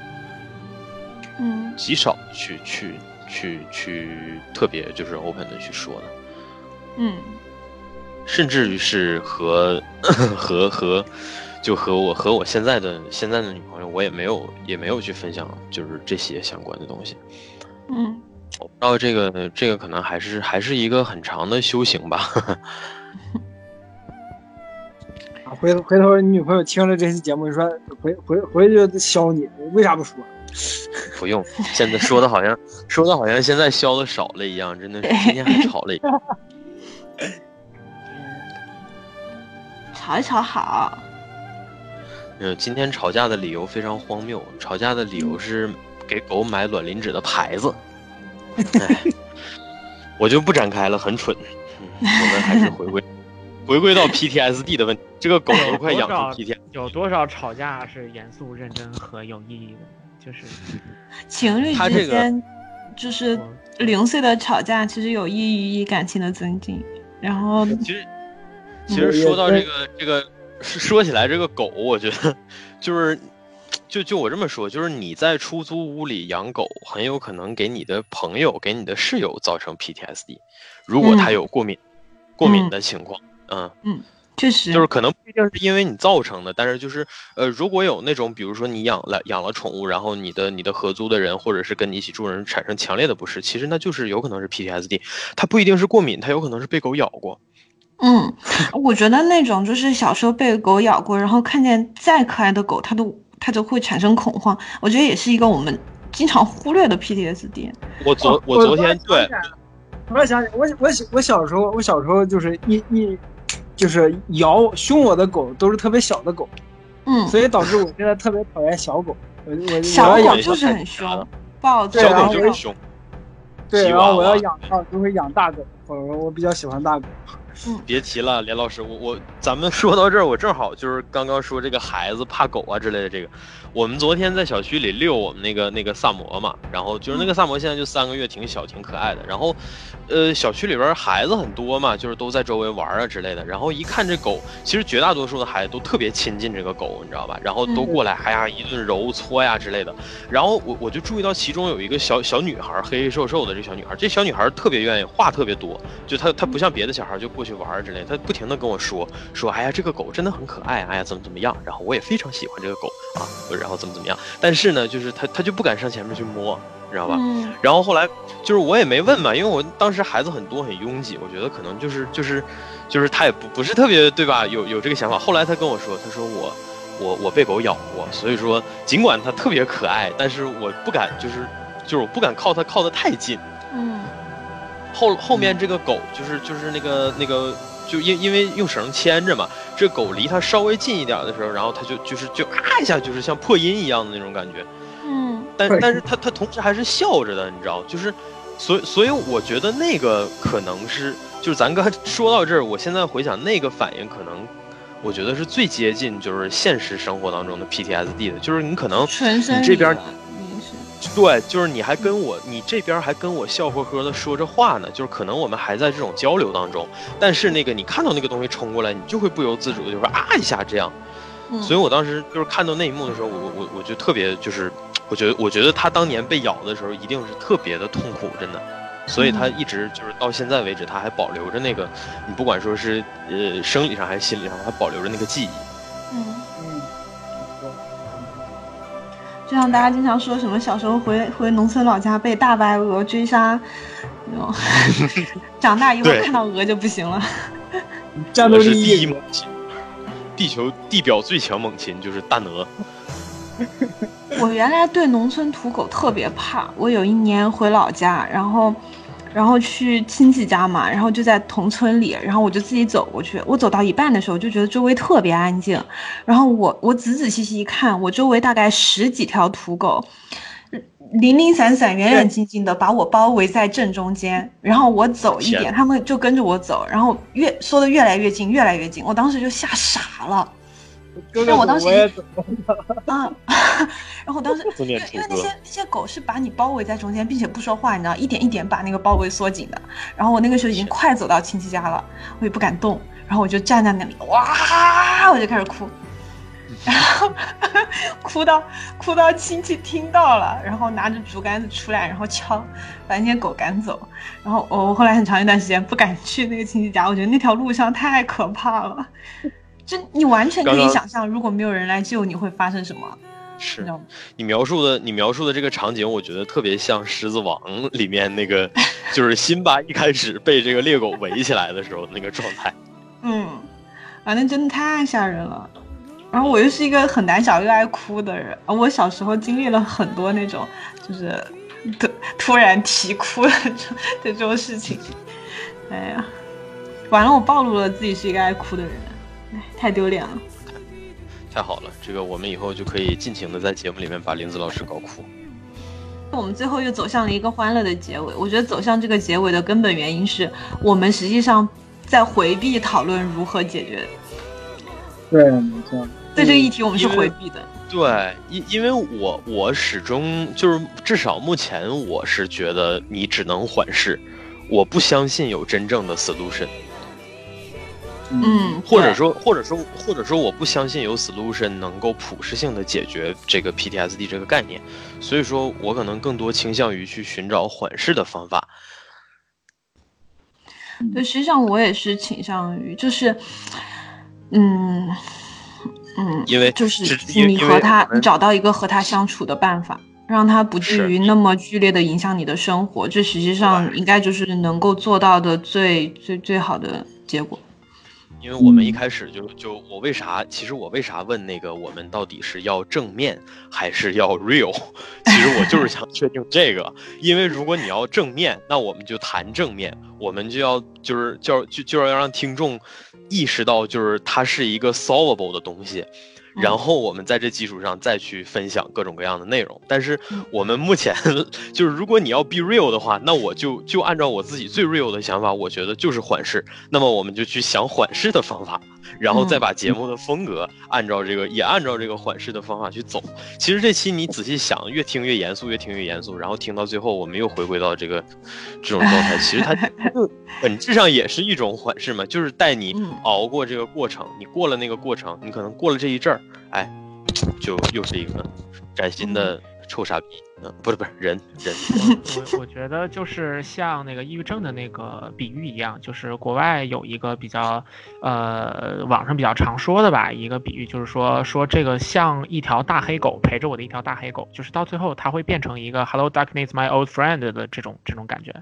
嗯，极少去去去去特别就是 open 的去说的，嗯。甚至于是和 *coughs* 和和，就和我和我现在的现在的女朋友，我也没有也没有去分享，就是这些相关的东西。嗯，我不知道这个这个可能还是还是一个很长的修行吧。*laughs* 啊，回头回头你女朋友听了这期节目，说回回回去就削你，为啥不说？*laughs* 不用，现在说的好像说的好像现在削的少了一样，真的是今天还吵了一架。*laughs* 吵一吵好。嗯，今天吵架的理由非常荒谬。吵架的理由是给狗买卵磷脂的牌子。*laughs* 我就不展开了，很蠢。我们还是回归 *laughs* 回归到 PTSD 的问题。这个狗都快养成 PTSD。有多少吵架是严肃认真和有意义的？就是 *laughs* 情侣之间，就是零碎的吵架，其实有益于感情的增进。然后其实。其实说到这个这个，说起来这个狗，我觉得就是，就就我这么说，就是你在出租屋里养狗，很有可能给你的朋友、给你的室友造成 PTSD。如果他有过敏、过敏的情况，嗯嗯，确实，就是可能不一定是因为你造成的，但是就是呃，如果有那种，比如说你养了养了宠物，然后你的你的合租的人或者是跟你一起住人产生强烈的不适，其实那就是有可能是 PTSD，它不一定是过敏，它有可能是被狗咬过。嗯，我觉得那种就是小时候被狗咬过，然后看见再可爱的狗，它都它都会产生恐慌。我觉得也是一个我们经常忽略的 PTSD。我昨我昨天对，我想起我我我小时候我小时候就是一一就是咬凶我的狗都是特别小的狗，嗯，所以导致我现在特别讨厌小狗。我我小狗就是很凶，暴躁，小狗就是凶。对，然后我要养的就会养大狗，我我比较喜欢大狗。别提了，连老师，我我咱们 *laughs* 说到这儿，我正好就是刚刚说这个孩子怕狗啊之类的这个，我们昨天在小区里遛我们那个那个萨摩嘛，然后就是那个萨摩现在就三个月，挺小挺可爱的，然后，呃，小区里边孩子很多嘛，就是都在周围玩啊之类的，然后一看这狗，其实绝大多数的孩子都特别亲近这个狗，你知道吧？然后都过来，哎呀一顿揉搓呀之类的，然后我我就注意到其中有一个小小女孩，黑黑瘦瘦的这小女孩，这小女孩特别愿意话特别多，就她她不像别的小孩就过去。去玩之类，他不停的跟我说说，哎呀，这个狗真的很可爱，哎呀，怎么怎么样，然后我也非常喜欢这个狗啊，然后怎么怎么样，但是呢，就是他他就不敢上前面去摸，你知道吧？嗯然后后来就是我也没问嘛，因为我当时孩子很多很拥挤，我觉得可能就是就是就是他也不不是特别对吧？有有这个想法。后来他跟我说，他说我我我被狗咬过，所以说尽管它特别可爱，但是我不敢就是就是我不敢靠它靠得太近。嗯后后面这个狗就是就是那个那个。就因因为用绳牵着嘛，这狗离它稍微近一点的时候，然后它就就是就啊一下，就是像破音一样的那种感觉。嗯但但是它它同时还是笑着的，你知道，就是，所以所以我觉得那个可能是，就是咱刚才说到这儿，我现在回想那个反应，可能我觉得是最接近就是现实生活当中的 PTSD 的，就是你可能你这边对，就是你还跟我，你这边还跟我笑呵呵的说着话呢，就是可能我们还在这种交流当中，但是那个你看到那个东西冲过来，你就会不由自主的就说啊一下这样，嗯。所以我当时就是看到那一幕的时候，我我我我就特别就是，我觉得我觉得他当年被咬的时候一定是特别的痛苦，真的，所以他一直就是到现在为止，他还保留着那个，你不管说是呃生理上还是心理上，还保留着那个记忆。就像大家经常说什么小时候回回农村老家被大白鹅追杀，那种 *laughs* 长大以后看到鹅就不行了。*laughs* 战斗我是第力一一猛禽，地球地表最强猛禽就是大鹅。*laughs* 我原来对农村土狗特别怕，我有一年回老家，然后，然后去亲戚家嘛，然后就在同村里，然后我就自己走过去，我走到一半的时候就觉得周围特别安静，然后我我仔仔细细一看，我周围大概十几条土狗。零零散散、远远近近的把我包围在正中间，然后我走一点，他们就跟着我走，然后越缩的越来越近，越来越近，我当时就吓傻了。哥哥但我当时然后我当时 *laughs* *laughs* 因为那些那些狗是把你包围在中间，并且不说话，你知道，一点一点把那个包围缩紧的。然后我那个时候已经快走到亲戚家了，我也不敢动，然后我就站在那里，哇，我就开始哭，*laughs* 然后哭到哭到亲戚听到了，然后拿着竹竿子出来，然后敲，把那些狗赶走。然后我我后来很长一段时间不敢去那个亲戚家，我觉得那条路上太可怕了。就你完全可以想象，如果没有人来救你会发生什么，是？你描述的，你描述的这个场景，我觉得特别像《狮子王》里面那个，就是辛巴一开始被这个猎狗围起来的时候那个状态。*laughs* 嗯，反正真的太吓人了。然后我又是一个很胆小又爱哭的人，我小时候经历了很多那种就是突突然啼哭的这 *laughs* 这种事情。哎呀，完了，我暴露了自己是一个爱哭的人，哎，太丢脸了。太好了，这个我们以后就可以尽情的在节目里面把林子老师搞哭。我们最后又走向了一个欢乐的结尾。我觉得走向这个结尾的根本原因是我们实际上在回避讨论如何解决。对，没错。对这个议题，我们是回避的。对，因因为我我始终就是至少目前我是觉得你只能缓释，我不相信有真正的 solution，嗯，或者说或者说或者说我不相信有 solution 能够普适性的解决这个 PTSD 这个概念，所以说我可能更多倾向于去寻找缓释的方法。对，实际上我也是倾向于，就是，嗯嗯，因为就是你和他你找到一个和他相处的办法，让他不至于那么剧烈的影响你的生活，这实际上应该就是能够做到的最最最好的结果。因为我们一嗯开始就就我为啥，其实我为啥问那个我们到底是要正面还是要 real？*laughs* 其实我就是想确定这个，因为如果你要正面，那我们就谈正面，我们就要就是就要就就要让听众意识到，就是它是一个 solvable 的东西。然后我们在这基础上再去分享各种各样的内容。但是我们目前就是，如果你要 be real 的话，那我就就按照我自己最 real 的想法，我觉得就是缓释。那么我们就去想缓释的方法，然后再把节目的风格按照这个也按照这个缓释的方法去走。其实这期你仔细想，越听越严肃，越听越严肃，然后听到最后，我们又回归到这个这种状态。其实它 *laughs* 本质上也是一种缓释嘛，就是带你嗯熬过这个过程。你过了那个过程，你可能过了这一阵儿，哎，就又是一个崭新的臭傻逼，嗯，不是不是人人。我我觉得就是像那个抑郁症的那个比喻一样，就是国外有一个比较，呃，网上比较常说的吧，一个比喻就是说说这个像一条大黑狗陪着我的一条大黑狗，就是到最后它会变成一个 Hello Darkness My Old Friend 的这种这种感觉。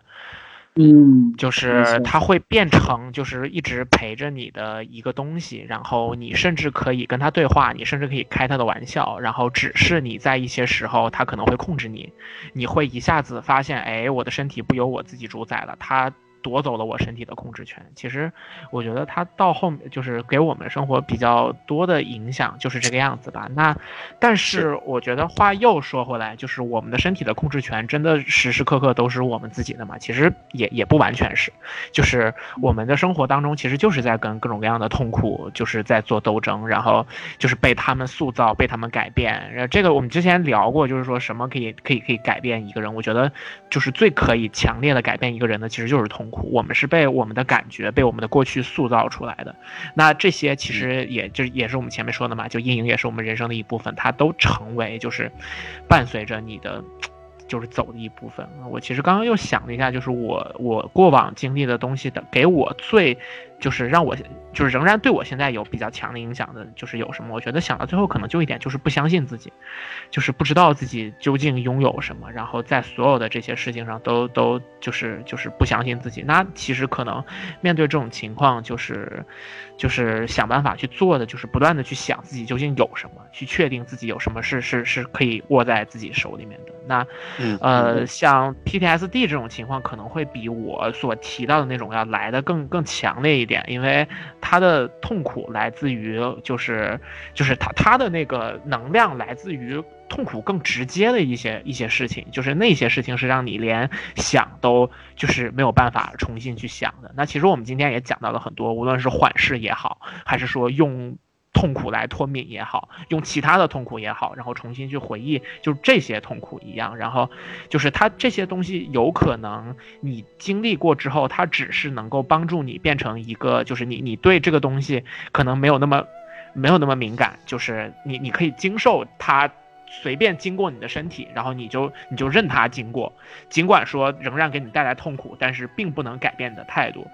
嗯，就是它会变成就是一直陪着你的一个东西，然后你甚至可以跟它对话，你甚至可以开它的玩笑，然后只是你在一些时候它可能会控制你，你会一下子发现，哎，我的身体不由我自己主宰了，它。夺走了我身体的控制权。其实，我觉得它到后面就是给我们生活比较多的影响，就是这个样子吧。那，但是我觉得话又说回来，就是我们的身体的控制权真的时时刻刻都是我们自己的嘛？其实也也不完全是，就是我们的生活当中其实就是在跟各种各样的痛苦就是在做斗争，然后就是被他们塑造，被他们改变。然后这个我们之前聊过，就是说什么可以可以可以改变一个人？我觉得就是最可以强烈的改变一个人的，其实就是痛苦。我们是被我们的感觉、被我们的过去塑造出来的，那这些其实也就也是我们前面说的嘛，就阴影也是我们人生的一部分，它都成为就是伴随着你的。就是走的一部分。我其实刚刚又想了一下，就是我我过往经历的东西的，给我最就是让我就是仍然对我现在有比较强的影响的，就是有什么？我觉得想到最后可能就一点，就是不相信自己，就是不知道自己究竟拥有什么，然后在所有的这些事情上都都就是就是不相信自己。那其实可能面对这种情况，就是就是想办法去做的，就是不断的去想自己究竟有什么，去确定自己有什么是是是可以握在自己手里面的。那呃，像 PTSD 这种情况可能会比我所提到的那种要来的更更强烈一点，因为他的痛苦来自于就是就是他他的那个能量来自于痛苦更直接的一些一些事情，就是那些事情是让你连想都就是没有办法重新去想的。那其实我们今天也讲到了很多，无论是缓释也好，还是说用。痛苦来脱敏也好，用其他的痛苦也好，然后重新去回忆，就是这些痛苦一样。然后，就是它这些东西有可能你经历过之后，它只是能够帮助你变成一个，就是你你对这个东西可能没有那么没有那么敏感，就是你你可以经受它随便经过你的身体，然后你就你就任它经过，尽管说仍然给你带来痛苦，但是并不能改变你的态度。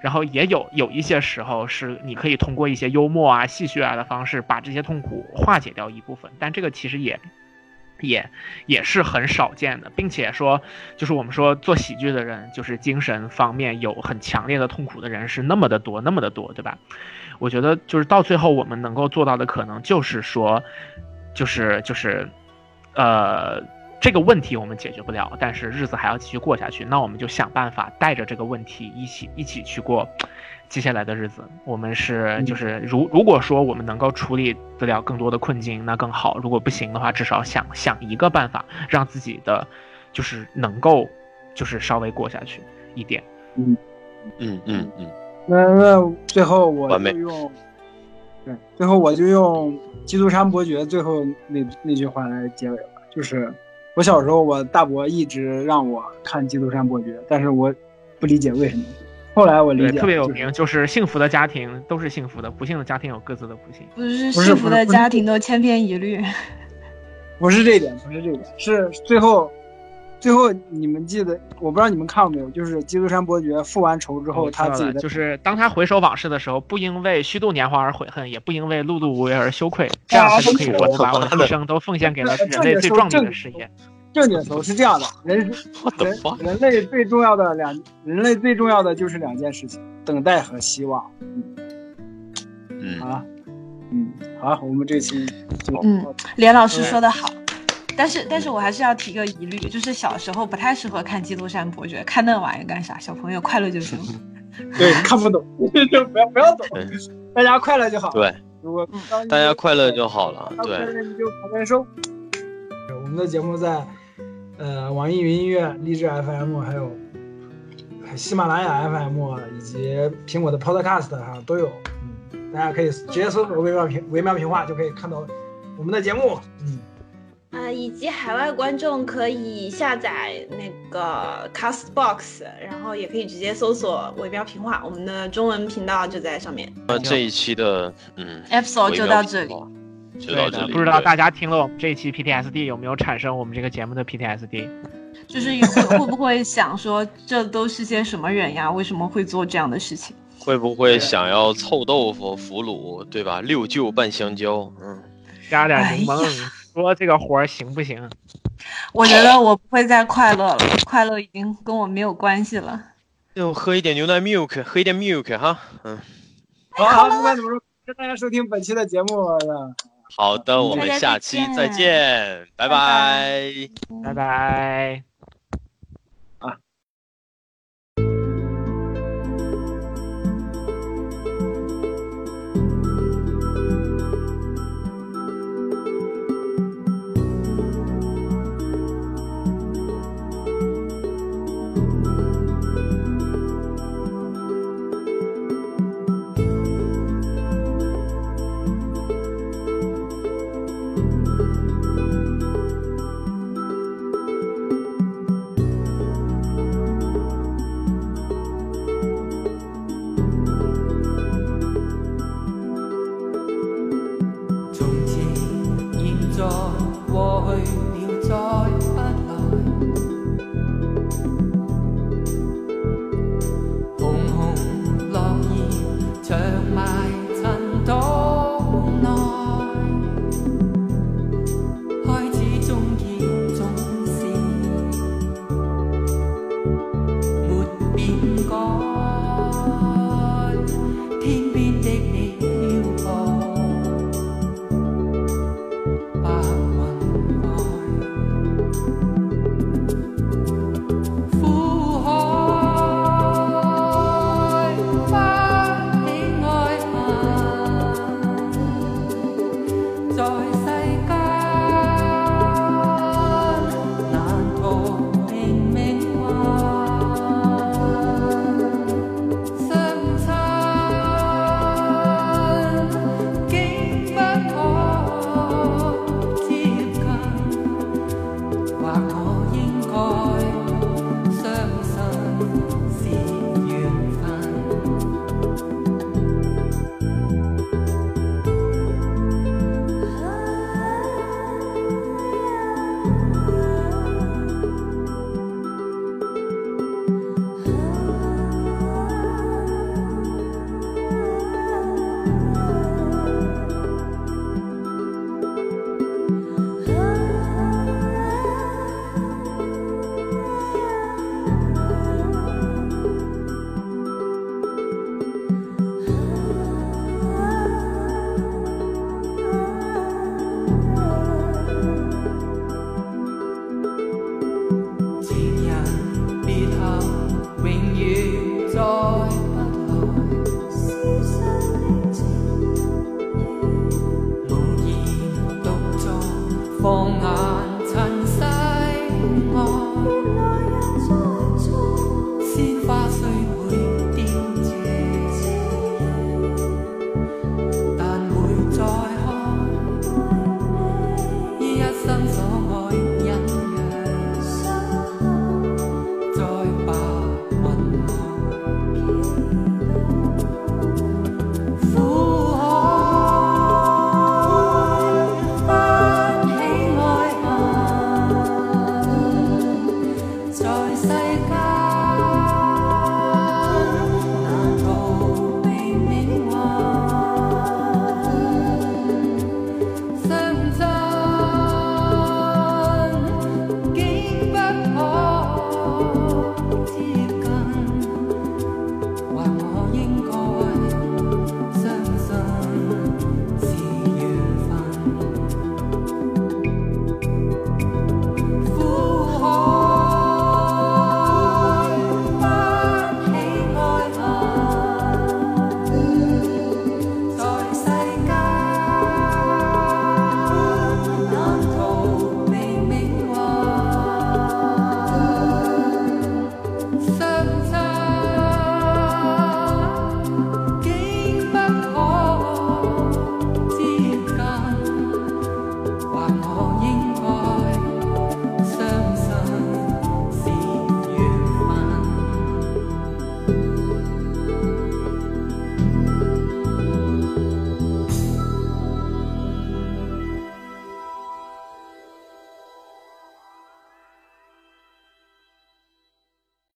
然后也有有一些时候是你可以通过一些幽默啊、戏谑啊的方式把这些痛苦化解掉一部分，但这个其实也也也是很少见的，并且说就是我们说做喜剧的人，就是精神方面有很强烈的痛苦的人是那么的多，那么的多，对吧？我觉得就是到最后我们能够做到的可能就是说，就是就是呃。这个问题我们解决不了，但是日子还要继续过下去。那我们就想办法带着这个问题一起一起去过接下来的日子。我们是就是如如果说我们能够处理得了更多的困境，那更好。如果不行的话，至少想想一个办法，让自己的就是能够就是稍微过下去一点。嗯嗯嗯嗯。那那最后我就用对，最后我就用《基督山伯爵》最后那那句话来结尾吧，就是。我小时候，我大伯一直让我看《基督山伯爵》，但是我不理解为什么。后来我理解，特别有名，就是幸福的家庭都是幸福的，不幸的家庭有各自的不幸。不是幸福的家庭都千篇一律。*laughs* 不是这一点，不是这一点，是最后，最后你们记得，我不知道你们看过没有，就是基督山伯爵复完仇之后，他自己的，就是当他回首往事的时候，不因为虚度年华而悔恨，也不因为碌碌无为而羞愧，这样才可以说我把我的一生都奉献给了人类最壮丽的事业。正经时候是这样的，人 *laughs* 人人类最重要的两，人类最重要的就是两件事情：等待和希望。嗯，好了，嗯，好，我们这期就嗯，连老师说的好，但是但是我还是要提个疑虑，就是小时候不太适合看《基督山伯爵》，看那玩意干啥？小朋友快乐就行。对，看不懂 *laughs* 就不要不要懂，大家快乐就好。对，如果大家快乐就好了。对，你就旁边收。*tsk* 我们的节目在。呃，网易云音乐、荔枝 FM，还有喜马拉雅 FM，以及苹果的 Podcast 哈都有，嗯，大家可以直接搜索“微妙平微妙平话”就可以看到我们的节目，嗯，呃，以及海外观众可以下载那个 Castbox，然后也可以直接搜索“尾标评话”，我们的中文频道就在上面。那这一期的嗯，episode 就到这里。就到这里。不知道大家听了我们这一期 PTSD 有没有产生我们这个节目的 PTSD？就是会会不会想说这都是些什么人呀？为什么会做这样的事情？会不会想要臭豆腐腐乳，对吧？六舅拌香蕉，嗯，加点柠檬，说这个活儿行不行？我觉得我不会再快乐了，快乐已经跟我没有关系了。就喝一点牛奶 milk，喝一点 milk 哈，嗯。好，不管怎么说，谢谢大家收听本期的节目。好的，我们下期再见，拜拜，拜拜。